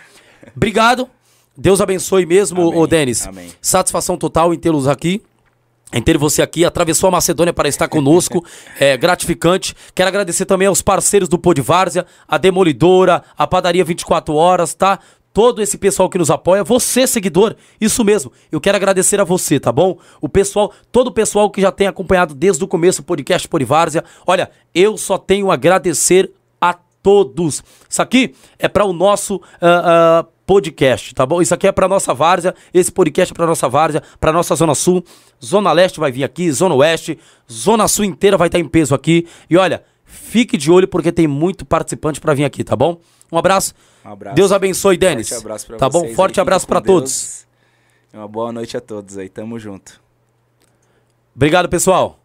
Obrigado, Deus abençoe mesmo, Amém, ô Denis. amém. Satisfação total em tê-los aqui. Em ter você aqui, atravessou a Macedônia para estar conosco, *laughs* é gratificante. Quero agradecer também aos parceiros do Pô de Várzea, a Demolidora, a Padaria 24 Horas, tá? Todo esse pessoal que nos apoia, você seguidor, isso mesmo. Eu quero agradecer a você, tá bom? O pessoal, todo o pessoal que já tem acompanhado desde o começo o podcast Várzea. Olha, eu só tenho a agradecer a todos. Isso aqui é para o nosso ah, ah, podcast, tá bom? Isso aqui é para nossa várzea, esse podcast é para nossa várzea, para nossa zona sul, zona leste vai vir aqui, zona oeste, zona sul inteira vai estar em peso aqui. E olha, fique de olho porque tem muito participante para vir aqui, tá bom? Um abraço. Um abraço. Deus abençoe, Denis. Forte abraço pra tá bom? Forte aí, abraço para todos. Uma boa noite a todos aí. Tamo junto. Obrigado, pessoal.